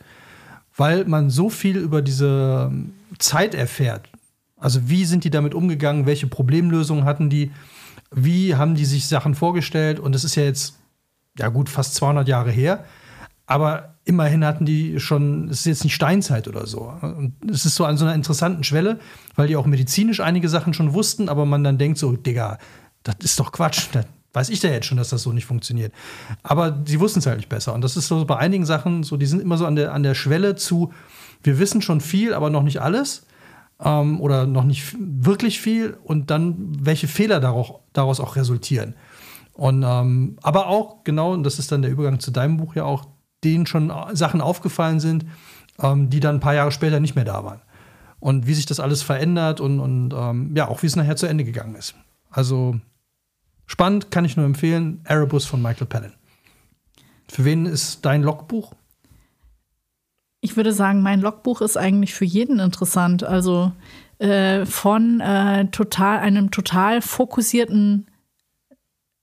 [SPEAKER 3] weil man so viel über diese ähm, Zeit erfährt. Also wie sind die damit umgegangen, welche Problemlösungen hatten die, wie haben die sich Sachen vorgestellt und es ist ja jetzt, ja gut, fast 200 Jahre her, aber immerhin hatten die schon, es ist jetzt nicht Steinzeit oder so. Und es ist so an so einer interessanten Schwelle, weil die auch medizinisch einige Sachen schon wussten, aber man dann denkt so, Digga, das ist doch Quatsch, das weiß ich ja jetzt schon, dass das so nicht funktioniert. Aber sie wussten es halt nicht besser. Und das ist so bei einigen Sachen so, die sind immer so an der, an der Schwelle zu, wir wissen schon viel, aber noch nicht alles. Ähm, oder noch nicht wirklich viel. Und dann, welche Fehler daraus, daraus auch resultieren. Und, ähm, aber auch, genau, und das ist dann der Übergang zu deinem Buch ja auch, denen schon Sachen aufgefallen sind, ähm, die dann ein paar Jahre später nicht mehr da waren. Und wie sich das alles verändert und, und ähm, ja, auch wie es nachher zu Ende gegangen ist. Also Spannend, kann ich nur empfehlen. Erebus von Michael Palin. Für wen ist dein Logbuch?
[SPEAKER 2] Ich würde sagen, mein Logbuch ist eigentlich für jeden interessant. Also äh, von äh, total, einem total fokussierten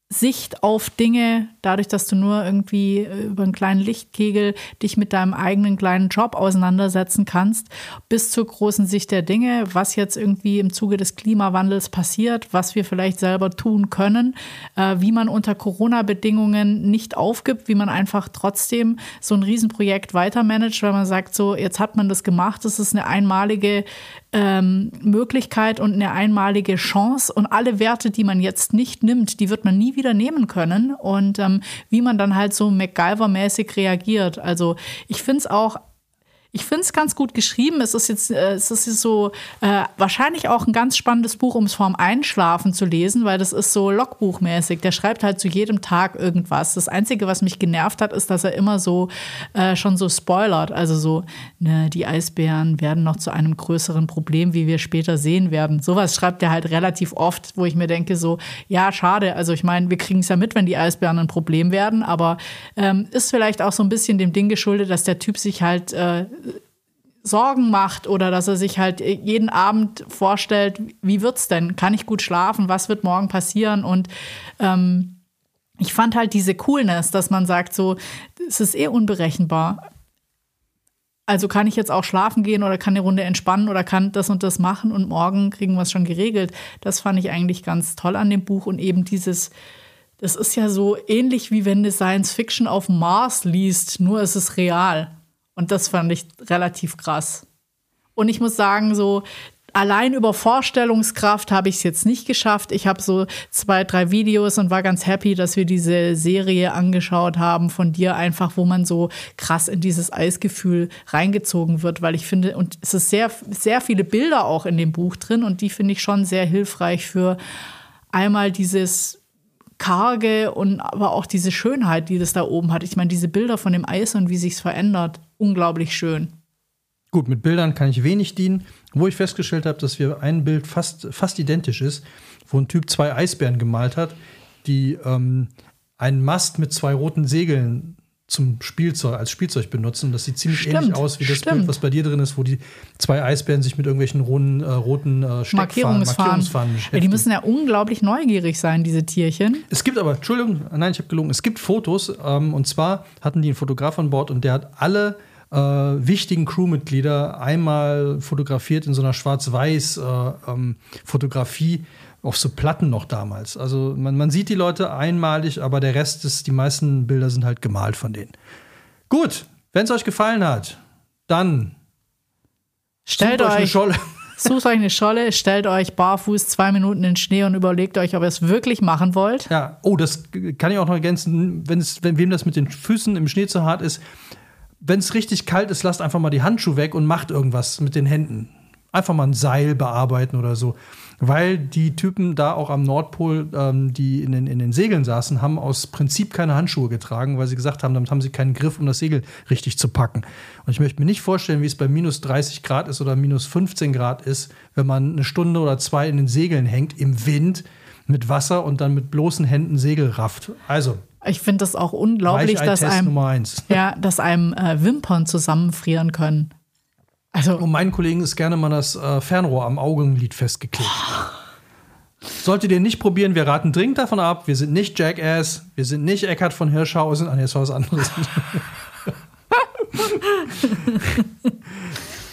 [SPEAKER 2] Sicht auf Dinge, dadurch, dass du nur irgendwie äh, über einen kleinen Lichtkegel dich mit deinem eigenen kleinen Job auseinandersetzen kannst, bis zur großen Sicht der Dinge, was jetzt irgendwie im Zuge des Klimawandels passiert, was wir vielleicht selber tun können, äh, wie man unter Corona-Bedingungen nicht aufgibt, wie man einfach trotzdem so ein Riesenprojekt weitermanagt, weil man sagt, so, jetzt hat man das gemacht, das ist eine einmalige ähm, Möglichkeit und eine einmalige Chance und alle Werte, die man jetzt nicht nimmt, die wird man nie wieder nehmen können. Und ähm, wie man dann halt so MacGyver-mäßig reagiert. Also ich finde es auch ich finde es ganz gut geschrieben. Es ist jetzt, äh, es ist so äh, wahrscheinlich auch ein ganz spannendes Buch, um es vorm Einschlafen zu lesen, weil das ist so Logbuchmäßig. Der schreibt halt zu jedem Tag irgendwas. Das Einzige, was mich genervt hat, ist, dass er immer so äh, schon so spoilert. Also so, ne, die Eisbären werden noch zu einem größeren Problem, wie wir später sehen werden. Sowas schreibt er halt relativ oft, wo ich mir denke, so, ja, schade. Also ich meine, wir kriegen es ja mit, wenn die Eisbären ein Problem werden, aber ähm, ist vielleicht auch so ein bisschen dem Ding geschuldet, dass der Typ sich halt äh, Sorgen macht oder dass er sich halt jeden Abend vorstellt, wie wird's denn? Kann ich gut schlafen? Was wird morgen passieren? Und ähm, ich fand halt diese Coolness, dass man sagt, so, es ist eh unberechenbar. Also kann ich jetzt auch schlafen gehen oder kann eine Runde entspannen oder kann das und das machen und morgen kriegen wir es schon geregelt. Das fand ich eigentlich ganz toll an dem Buch und eben dieses, das ist ja so ähnlich wie wenn du Science Fiction auf Mars liest, nur ist es real. Und das fand ich relativ krass. Und ich muss sagen, so allein über Vorstellungskraft habe ich es jetzt nicht geschafft. Ich habe so zwei, drei Videos und war ganz happy, dass wir diese Serie angeschaut haben von dir, einfach, wo man so krass in dieses Eisgefühl reingezogen wird, weil ich finde, und es ist sehr, sehr viele Bilder auch in dem Buch drin und die finde ich schon sehr hilfreich für einmal dieses karge und aber auch diese Schönheit, die das da oben hat. Ich meine, diese Bilder von dem Eis und wie sich es verändert, unglaublich schön.
[SPEAKER 3] Gut, mit Bildern kann ich wenig dienen. Wo ich festgestellt habe, dass wir ein Bild fast, fast identisch ist, wo ein Typ zwei Eisbären gemalt hat, die ähm, einen Mast mit zwei roten Segeln zum Spielzeug, als Spielzeug benutzen. Das sieht ziemlich
[SPEAKER 2] Stimmt,
[SPEAKER 3] ähnlich aus wie das
[SPEAKER 2] stimmt.
[SPEAKER 3] Bild, was bei dir drin ist, wo die zwei Eisbären sich mit irgendwelchen roten, äh, roten äh,
[SPEAKER 2] Markierungsfahnen. Ja, die müssen ja unglaublich neugierig sein, diese Tierchen.
[SPEAKER 3] Es gibt aber, Entschuldigung, nein, ich habe gelogen. Es gibt Fotos ähm, und zwar hatten die einen Fotograf an Bord und der hat alle äh, wichtigen Crewmitglieder einmal fotografiert in so einer schwarz-weiß äh, ähm, Fotografie auf so Platten noch damals. Also man, man sieht die Leute einmalig, aber der Rest ist, die meisten Bilder sind halt gemalt von denen. Gut, wenn es euch gefallen hat, dann
[SPEAKER 2] Stellt
[SPEAKER 3] sucht euch eine
[SPEAKER 2] euch,
[SPEAKER 3] Scholle.
[SPEAKER 2] sucht euch eine Scholle, stellt euch barfuß zwei Minuten in den Schnee und überlegt euch, ob ihr es wirklich machen wollt.
[SPEAKER 3] Ja, oh, das kann ich auch noch ergänzen, wenn es, wenn wem das mit den Füßen im Schnee zu hart ist. Wenn es richtig kalt ist, lasst einfach mal die Handschuhe weg und macht irgendwas mit den Händen. Einfach mal ein Seil bearbeiten oder so. Weil die Typen da auch am Nordpol, ähm, die in den, in den Segeln saßen, haben aus Prinzip keine Handschuhe getragen, weil sie gesagt haben, damit haben sie keinen Griff, um das Segel richtig zu packen. Und ich möchte mir nicht vorstellen, wie es bei minus 30 Grad ist oder minus 15 Grad ist, wenn man eine Stunde oder zwei in den Segeln hängt, im Wind, mit Wasser und dann mit bloßen Händen Segel rafft. Also,
[SPEAKER 2] Ich finde das auch unglaublich, dass einem, ja, dass einem äh, Wimpern zusammenfrieren können. Also,
[SPEAKER 3] Und meinen Kollegen ist gerne mal das äh, Fernrohr am Augenlid festgeklebt. Solltet ihr nicht probieren, wir raten dringend davon ab. Wir sind nicht Jackass, wir sind nicht Eckhard von Hirschhausen. Nee, das war was anderes.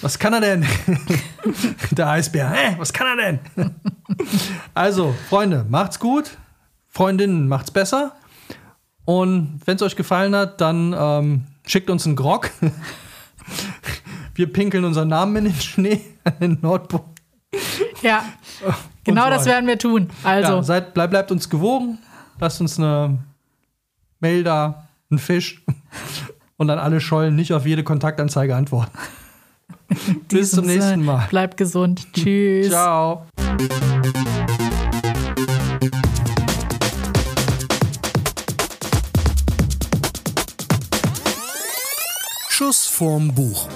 [SPEAKER 3] was kann er denn? Der Eisbär. Hä, was kann er denn? also, Freunde, macht's gut. Freundinnen, macht's besser. Und wenn es euch gefallen hat, dann ähm, schickt uns einen Grog. Wir pinkeln unseren Namen in den Schnee an den Nordpol.
[SPEAKER 2] ja, genau
[SPEAKER 3] so
[SPEAKER 2] das werden wir tun. Also,
[SPEAKER 3] Ja, seid, bleib, bleibt uns gewogen. Lasst uns eine Mail da, einen Fisch. Und an alle Schollen nicht auf jede Kontaktanzeige antworten. Bis zum nächsten Mal.
[SPEAKER 2] Bleibt gesund. Tschüss.
[SPEAKER 3] Ciao.
[SPEAKER 1] Schuss vorm Buch.